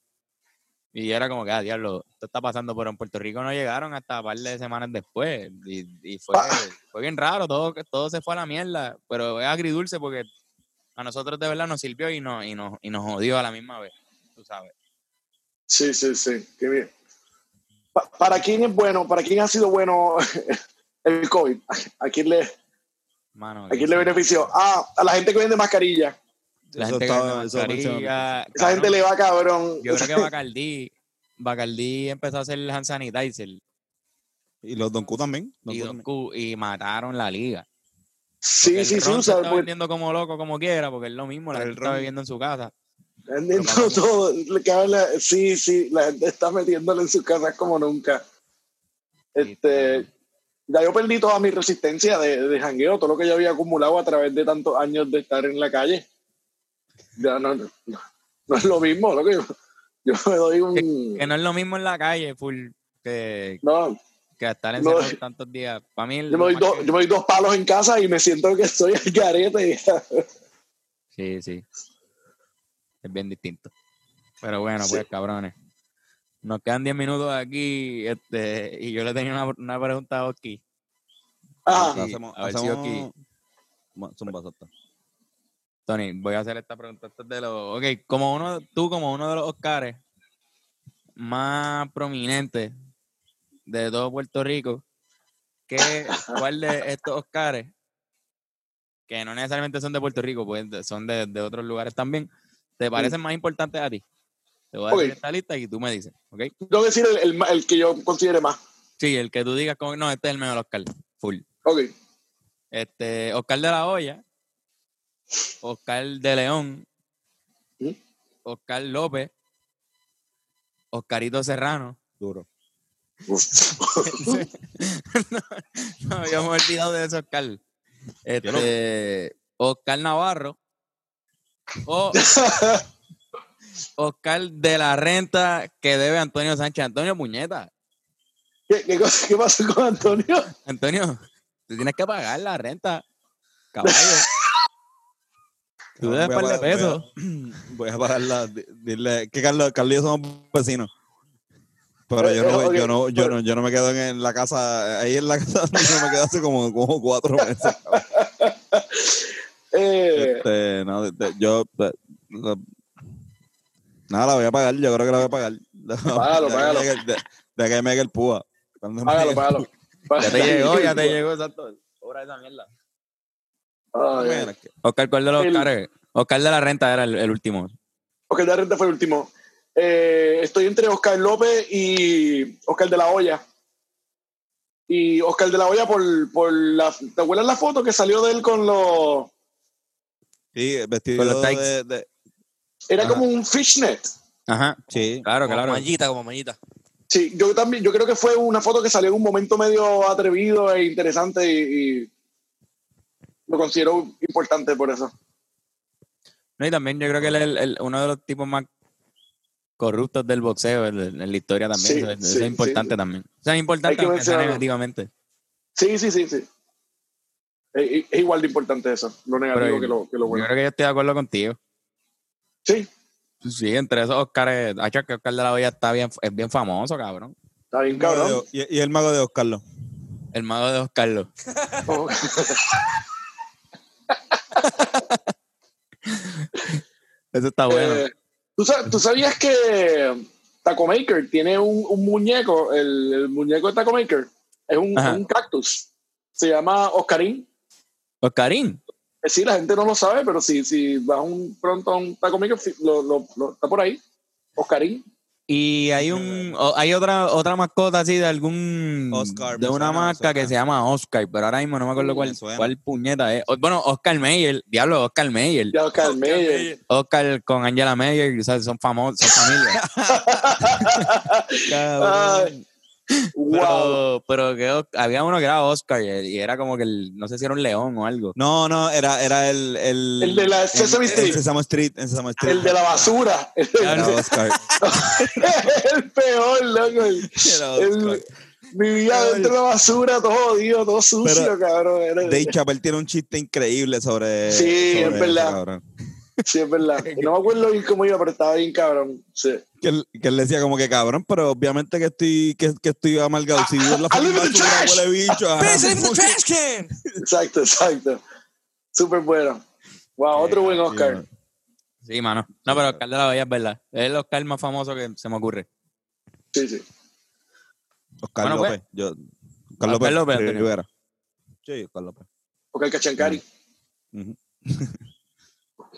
Y era como que, ah, diablo, esto está pasando, pero en Puerto Rico no llegaron hasta un par de semanas después. Y, y fue, Ah. fue bien raro, todo, todo se fue a la mierda. Pero es agridulce porque a nosotros de verdad nos sirvió y, no, y, nos, y nos jodió a la misma vez, tú sabes. Sí, sí, sí, qué bien. Pa- ¿Para quién es bueno? ¿Para quién ha sido bueno el COVID? ¿A quién le, Mano, a quién le benefició? Ah, a la gente que vende mascarilla. La Eso gente que vende mascarilla, Esa cabrón. gente le va cabrón. Yo creo que Bacardí, Bacardí empezó a hacer el hand sanitizer Y los Don Q también. Don y, Q Don también. Q, y mataron la liga. Sí, sí, sí, se está pues, vendiendo como loco, como quiera, porque es lo mismo, la El gente está viviendo en su casa. vendiendo todo. sí, sí, la gente está metiéndole en sus casas como nunca. Este, ya yo perdí toda mi resistencia de, de jangueo, todo lo que yo había acumulado a través de tantos años de estar en la calle. Ya no, no, no, no es lo mismo, lo que yo, yo me doy un... Que no es lo mismo en la calle, full, que, No, que estar No. encerrado tantos días. Para mí, yo me, doy dos, yo me doy dos palos en casa y me siento que estoy al garete. Sí, sí. Es bien distinto. Pero bueno, Sí. pues cabrones. Nos quedan 10 minutos aquí este, y yo le tenía una, una pregunta a. Sí, Hacemos, a ver si hacemos... Oki- Bueno, zumba, exacto. Tony, voy a hacer esta pregunta antes de los. Ok, como uno, tú como uno de los Oscars más prominentes de todo Puerto Rico, ¿qué, ¿cuál de estos Oscars, que no necesariamente son de Puerto Rico, pues son de, de otros lugares también, te parecen más importantes a ti? Te voy a decir Ok. esta lista y tú me dices, ¿ok? Que decir el, el que yo considere más. Sí, el que tú digas, como, no, este es el mejor Oscar, full. Ok. Este, Oscar de la Hoya, Oscar de León, ¿Mm? Oscar López, Oscarito Serrano. Duro. no, no habíamos olvidado de eso, Oscar. Este, Oscar Navarro. O Oscar de la renta que debe Antonio Sánchez. Antonio Puñeta. ¿Qué, qué, cosa- qué pasó con Antonio? Antonio, tú tienes que pagar la renta. Caballo. Tú debes par de pagar- voy a- pesos. Voy a pagarla. di- Dile que Carlos, Carlos y yo somos vecinos. Pero yo no, Eh, ok, yo, no, yo, pero- no, yo no me quedo en la casa, ahí en la casa yo me quedo hace como, como cuatro meses. Eh, Este, no, yo, nada, la voy a pagar, yo creo que la voy a pagar. Págalo, De que págalo. De, de que me llegue el púa. Cuando me págalo, págalo. Ya te llegó, ya te llegó, exacto. Cobra esa mierda. Oscar, ¿cuál de los El- Oscars? Oscar de la renta era el, el último. Oscar de la Renta fue el último. Eh, estoy entre Oscar López y Oscar de la Hoya. Y Oscar de la Hoya por, por la... ¿Te acuerdas la foto que salió de él con los... Sí, Con vestido los tights. de, de- Era Ajá. como un fishnet. Ajá. Sí. Claro, Como claro. mallita, como mallita. Sí, yo también, yo creo que fue una foto que salió en un momento medio atrevido e interesante y, y lo considero importante por eso. No, y también yo creo que él es el- el- uno de los tipos más corruptos del boxeo en, en la historia también. Sí, Eso es, eso sí, es importante sí. también. O sea, es importante aunque sea negativamente. Sí, sí, sí, sí. Es, es igual de importante eso, lo negativo Pero que lo, que lo Yo bueno. creo que yo estoy de acuerdo contigo. Sí, Sí, entre esos Oscars, hacho, que Oscar de la Hoya está bien, es bien famoso, cabrón. está bien cabrón. de- y, y el mago de Oscarlo. El mago de Oscarlo. Oh. Eso está bueno. Eh, ¿tú, sa- tú sabías que Taco Maker tiene un, un muñeco, el, el muñeco de Taco Maker es un, cactus. Se llama Oscarín. Oscarín. Eh, Sí, la gente no lo sabe, pero si, si vas un, pronto a un Taco Maker, lo, lo- lo- está por ahí. Oscarín. Y hay un o- hay otra otra mascota así de algún Oscar, de una marca que se llama Oscar, pero ahora mismo no me acuerdo cuál, cuál puñeta es. Bueno, Oscar Mayer, diablo, Oscar Mayer. Ya Oscar Mayer. Oscar con Angela Mayer, o sea, son famosos, son familia. Ay, wow. Pero, pero que había uno que era Oscar y era como que el, no sé si era un león o algo. No, no, era, era el, el. El de la Sesame en- Street. En Sesame Street. En Sesame Street. El de la basura. Era Oscar. el peor, loco. El- Era el- Oscar. vivía dentro de la basura, todo jodido, todo sucio, Pero cabrón. Dave Chappelle tiene un chiste increíble sobre. Sí, sobre es eso, verdad. cabrón. Sí, es verdad. No me acuerdo bien cómo iba, pero estaba bien cabrón. Sí. Que él, que él decía como que cabrón, pero obviamente que estoy, que, que estoy amargado. Si vivo en la basura, trash. huele bicho. ajá. ¡Pesa in the trash can! Exacto, exacto. Súper bueno. Wow, otro buen Oscar. Sí, mano. No, pero Oscar de la Hoya es verdad. Es el Oscar más famoso que se me ocurre. Sí, sí. Oscar Bueno, pues. López. Yo, Oscar Oscar López, López. Rivera. Sí, Oscar López. Oscar Cachancari. Ujú.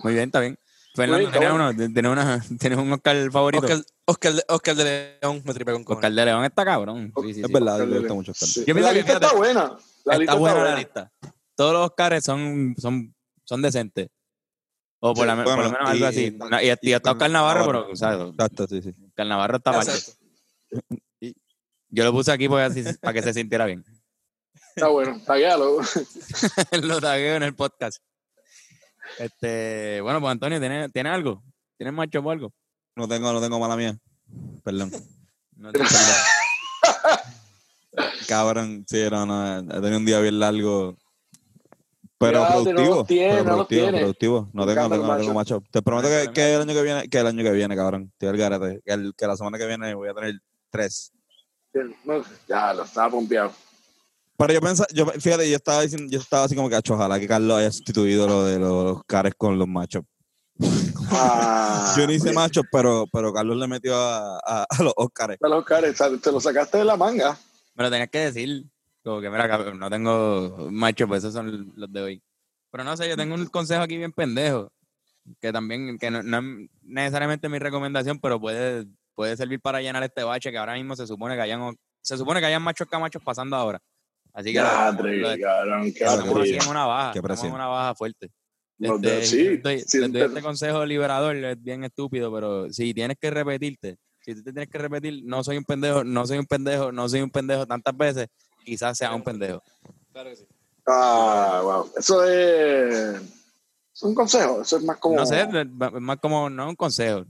Muy bien, está bien. Fernando, ¿tienes, uno? ¿Tienes, una, ¿tienes un Oscar favorito? Oscar, Oscar, de, Oscar de León me tripé con cojones. Oscar de León está cabrón. Sí, sí, Es sí. verdad, me gusta mucho Oscar. Sí. Yo La que, lista está fíjate, buena. La está lista buena está la buena. lista. Todos los Oscars son, son, son decentes. O por, Sí, la- por bueno, lo menos algo así. y- Y, y está Oscar Navarro, pero, o sea, Exacto, sí, sí. Oscar Navarro está mal. Yo lo puse aquí así- para que se sintiera bien. Está bueno. Taguealo. lo tagueo en el podcast. Este, bueno, pues Antonio, ¿tienes, ¿tienes algo? ¿Tienes macho o algo? No tengo, no tengo mala mía. Perdón. No te- Cabrón, sí, no, no, he tenido un día bien largo. Pero productivo. tiene, pero no productivo, productivo. No tengo, no tengo, no tengo macho. Te prometo que, que el año que viene, que el año que viene, cabrón. Estoy al garete. Que, el- que la semana que viene voy a tener tres. No, ya lo estaba pompeado. Pero yo pensaba, yo, fíjate, yo estaba diciendo, yo estaba así como que, "Acho, ojalá que Carlos haya sustituido lo de los cares con los machos. Ah, yo no hice machos, pero, pero Carlos le metió a, a, a los Oscars. A los cares, te lo sacaste de la manga. Me lo tenías que decir. Como que, mira, no tengo macho, pues esos son los de hoy. Pero no sé, yo tengo un consejo aquí bien pendejo. Que también, que no, no es necesariamente mi recomendación, pero puede, puede servir para llenar este bache que ahora mismo se supone que hayan, se supone que hayan machos camachos pasando ahora. Así que Cadre, lo- cabrón, estamos así en una baja, estamos en una baja fuerte. No, Este, sí, doy este consejo liberador, es bien estúpido, pero si tienes que repetirte, si tú te tienes que repetir, no soy un pendejo, no soy un pendejo, no soy un pendejo tantas veces, quizás sea un pendejo. Claro que sí. Ah, wow. Eso es, es un consejo. Eso es más como. No sé, es más como, no es un consejo,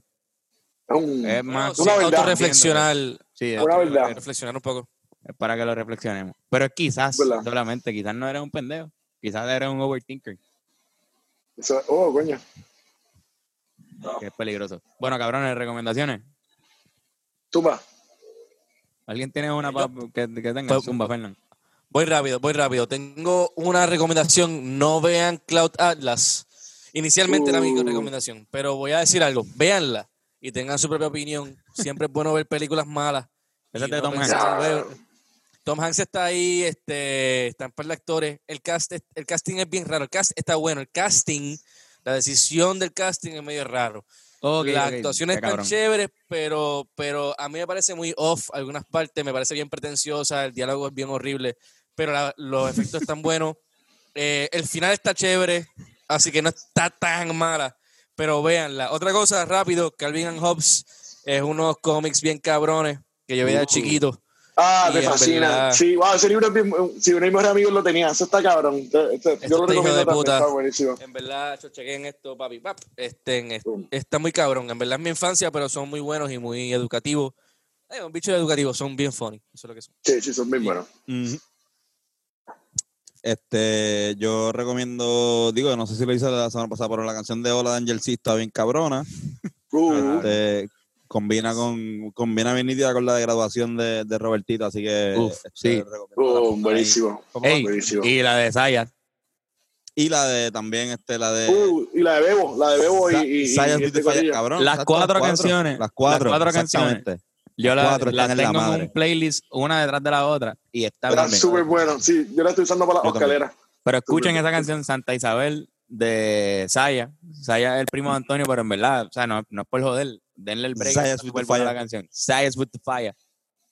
es un- es No, más sí, una verdad. autorreflexionar. Sí, es, Una verdad. Reflexionar un poco. Es para que lo reflexionemos. Pero quizás, Verdad. solamente, quizás no eres un pendejo, quizás eres un overthinker, eso- oh, coño. que es peligroso. Bueno, cabrones, recomendaciones. Tumba. ¿Alguien tiene una que, que tenga? Pues- Zumba, Fernán. Voy rápido, voy rápido. Tengo una recomendación. No vean Cloud Atlas. Inicialmente era mi Uh. recomendación, pero voy a decir algo. Véanla y tengan su propia opinión. Siempre es bueno ver películas malas. Esa de no Tom pensar, Hanks. "Ver". Tom Hanks está ahí, este, está en par de actores. El, cast, el casting es bien raro. El cast está bueno. El casting, la decisión del casting es medio raro. Las actuaciones están cabrón. chéveres, pero, pero a mí me parece muy off algunas partes, me parece bien pretenciosa, el diálogo es bien horrible, pero la- los efectos están buenos. Eh, el final está chévere, así que no está tan mala, pero véanla. Otra cosa, rápido, Calvin and Hobbes es unos cómics bien cabrones que yo veía de Uh. chiquito. Ah, me fascina. verdad- Sí, wow, ese libro es bien. Si uno de mis mejores amigos lo tenía, eso está cabrón. Este- este- yo lo está hijo recomiendo de puta. está buenísimo. En verdad, yo chequé en esto, papi, pap, este, está muy cabrón. En verdad es mi infancia, pero son muy buenos y muy educativos. Eh, un bicho educativo, son bien funny. Eso es lo que son. Sí, sí, son bien buenos. Este, yo recomiendo, digo, no sé si lo hice la semana pasada, pero la canción de Hola de Angel C está bien cabrona. Uh, Este, combina con, combina bien nítida con la de graduación de, de Robertito, así que Uf, este, sí. la ahí. buenísimo. Ey, buenísimo. y la de Saya. Y la de también, este, la de Uh, y la de Bebo, la de Bebo y, Sa- y, y- Sayas y este cabrón. Las cuatro canciones, Las cuatro, las cuatro canciones. Yo Las la, cuatro las están en la tengo en madre. un playlist, una detrás de la otra, y está Está bien. súper bueno. Sí, yo la estoy usando para la Yo también. escalera. Pero escuchen Súper esa canción Santa Isabel de Saya. Saya es el primo de Antonio, pero en verdad, o sea, no, no es por joder. Denle el break. Está with súper the la canción. Saya's with the fire.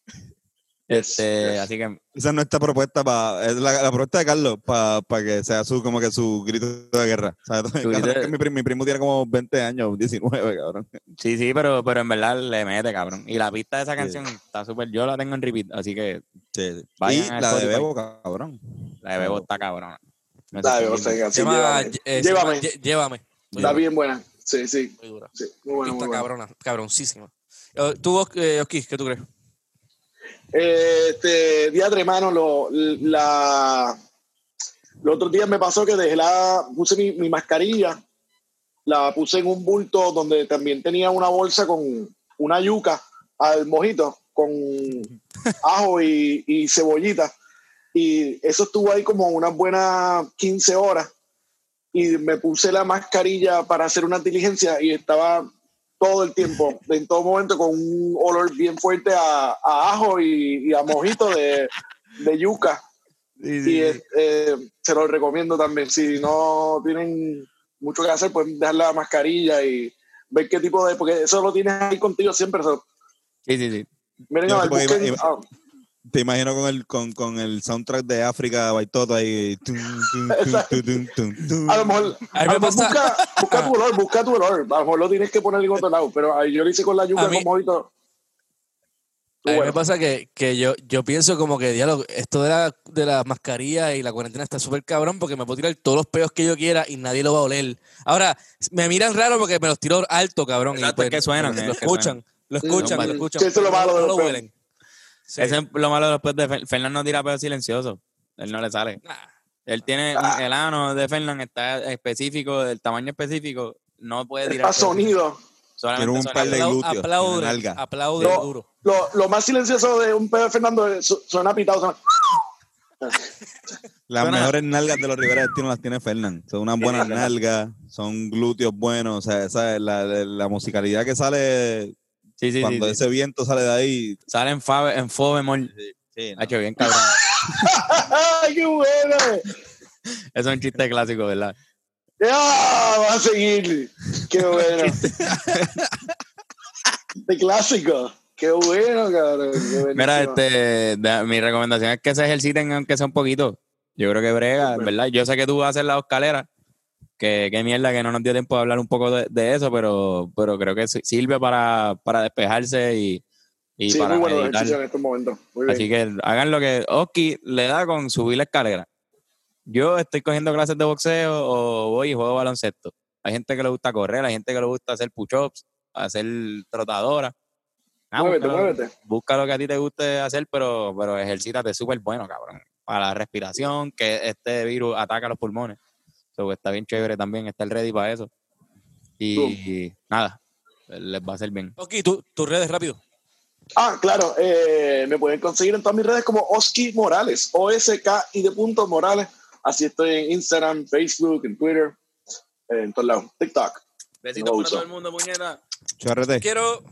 Yes, Este, yes. Así que Esa es nuestra propuesta para, es la, la propuesta de Carlos para que sea su, como que su grito de guerra. O sea, grito cabrón, de- es que mi, primo, mi primo tiene como 20 años, 19, cabrón. sí, sí, pero, pero en verdad le mete, cabrón. Y la pista de esa Sí. canción está súper. Yo la tengo en repeat, así que Sí, sí. Vayan y a la de. Bebo, cabrón. la de Bebo está cabrón. La de Bebo está llama, llévame. eh, Llévame. Está bien buena. Sí, sí. muy dura. sí. Muy buena, muy Está buena. cabrona, cabroncísima. Eh, ¿Tú, eh, qué tú crees? Eh, Este, día de mano, lo, la, los otros días me pasó que dejé la, puse mi, mi mascarilla, la puse en un bulto donde también tenía una bolsa con una yuca al mojito, con ajo y, y cebollita. Y eso estuvo ahí como unas buenas 15 horas. Y me puse la mascarilla para hacer una diligencia y estaba todo el tiempo, en todo momento, con un olor bien fuerte a, a ajo y, y a mojito de, de yuca. Y eh, eh, se lo recomiendo también. Si no tienen mucho que hacer, pueden dejar la mascarilla y ver qué tipo de. Porque eso lo tienes ahí contigo siempre. so, Sí, sí, sí. miren, a ver, busquen. ah, Te imagino con el, con, con el soundtrack de África, Baitoto ahí. tum, tum, tum, tum, tum, tum. a lo mejor, A mí lo busca, busca tu olor, busca tu olor. A lo mejor lo tienes que poner en otro lado. Pero ahí yo lo hice con la yuca mí- con mojito. A mí Bueno. me pasa que, que yo, yo pienso como que, diálogo, esto de la, de la mascarilla y la cuarentena está súper cabrón porque me puedo tirar todos los peos que yo quiera y nadie lo va a oler. Ahora, me miran raro porque me los tiro alto, cabrón. y Exacto, es que suenan, Lo, eh, lo que escuchan, lo escuchan, lo escuchan. sí, eso es lo malo no, lo huelen. Sí. Ese es lo malo después de Fer- Fernan no tira pedo silencioso. Él no le sale. Nah. Él tiene Ah. el ano de Fernan está específico, del tamaño específico. No puede Es tirar sonido. Solamente Tiene un par de glúteos, aplaude, nalga. aplaude No. duro. Lo, lo más silencioso de un pedo de Fernando suena pitado. Suena... Las Suena- mejores nalgas de los Rivera Destino las tiene Fernán. Son unas buenas nalgas, son glúteos buenos. O sea, esa es la, la- la musicalidad que sale Sí, sí, cuando sí, ese viento sale de ahí. Sale en, fa, en fo bemol. Sí, no. Ha hecho bien, cabrón. ¡Ay, qué bueno! Eso es un chiste clásico, ¿verdad? ¡Ya! ¡Va a seguir! ¡Qué bueno! de clásico. ¡Qué bueno, cabrón! Qué Mira, este, de- mi recomendación es que se ejerciten aunque sea un poquito. Yo creo que brega. ¿verdad? Yo sé que tú vas a hacer la escalera. Que qué mierda que no nos dio tiempo de hablar un poco de, de eso, pero, pero creo que sirve para, para despejarse y, y sí, para muy bueno meditar. en estos momentos. Muy bien. Así que hagan lo que Oski le da con subir la escalera. Yo estoy cogiendo clases de boxeo o voy y juego baloncesto. Hay gente que le gusta correr, hay gente que le gusta hacer push-ups, hacer trotadora. Ah, muévete, busca, muévete. busca lo que a ti te guste hacer, pero, pero ejercítate súper bueno, cabrón. Para la respiración, que este virus ataca los pulmones. So, está bien chévere también, está el ready para eso. Y nada, les va a hacer bien. Ok, tú- tus redes rápido. Ah, claro, eh, me pueden conseguir en todas mis redes como Oski Morales, O-S-K y de punto Morales. Así estoy en Instagram, Facebook, en Twitter, en todos lados, TikTok. Besitos No para uso. todo el mundo, puñeta. Chorrete. Quiero.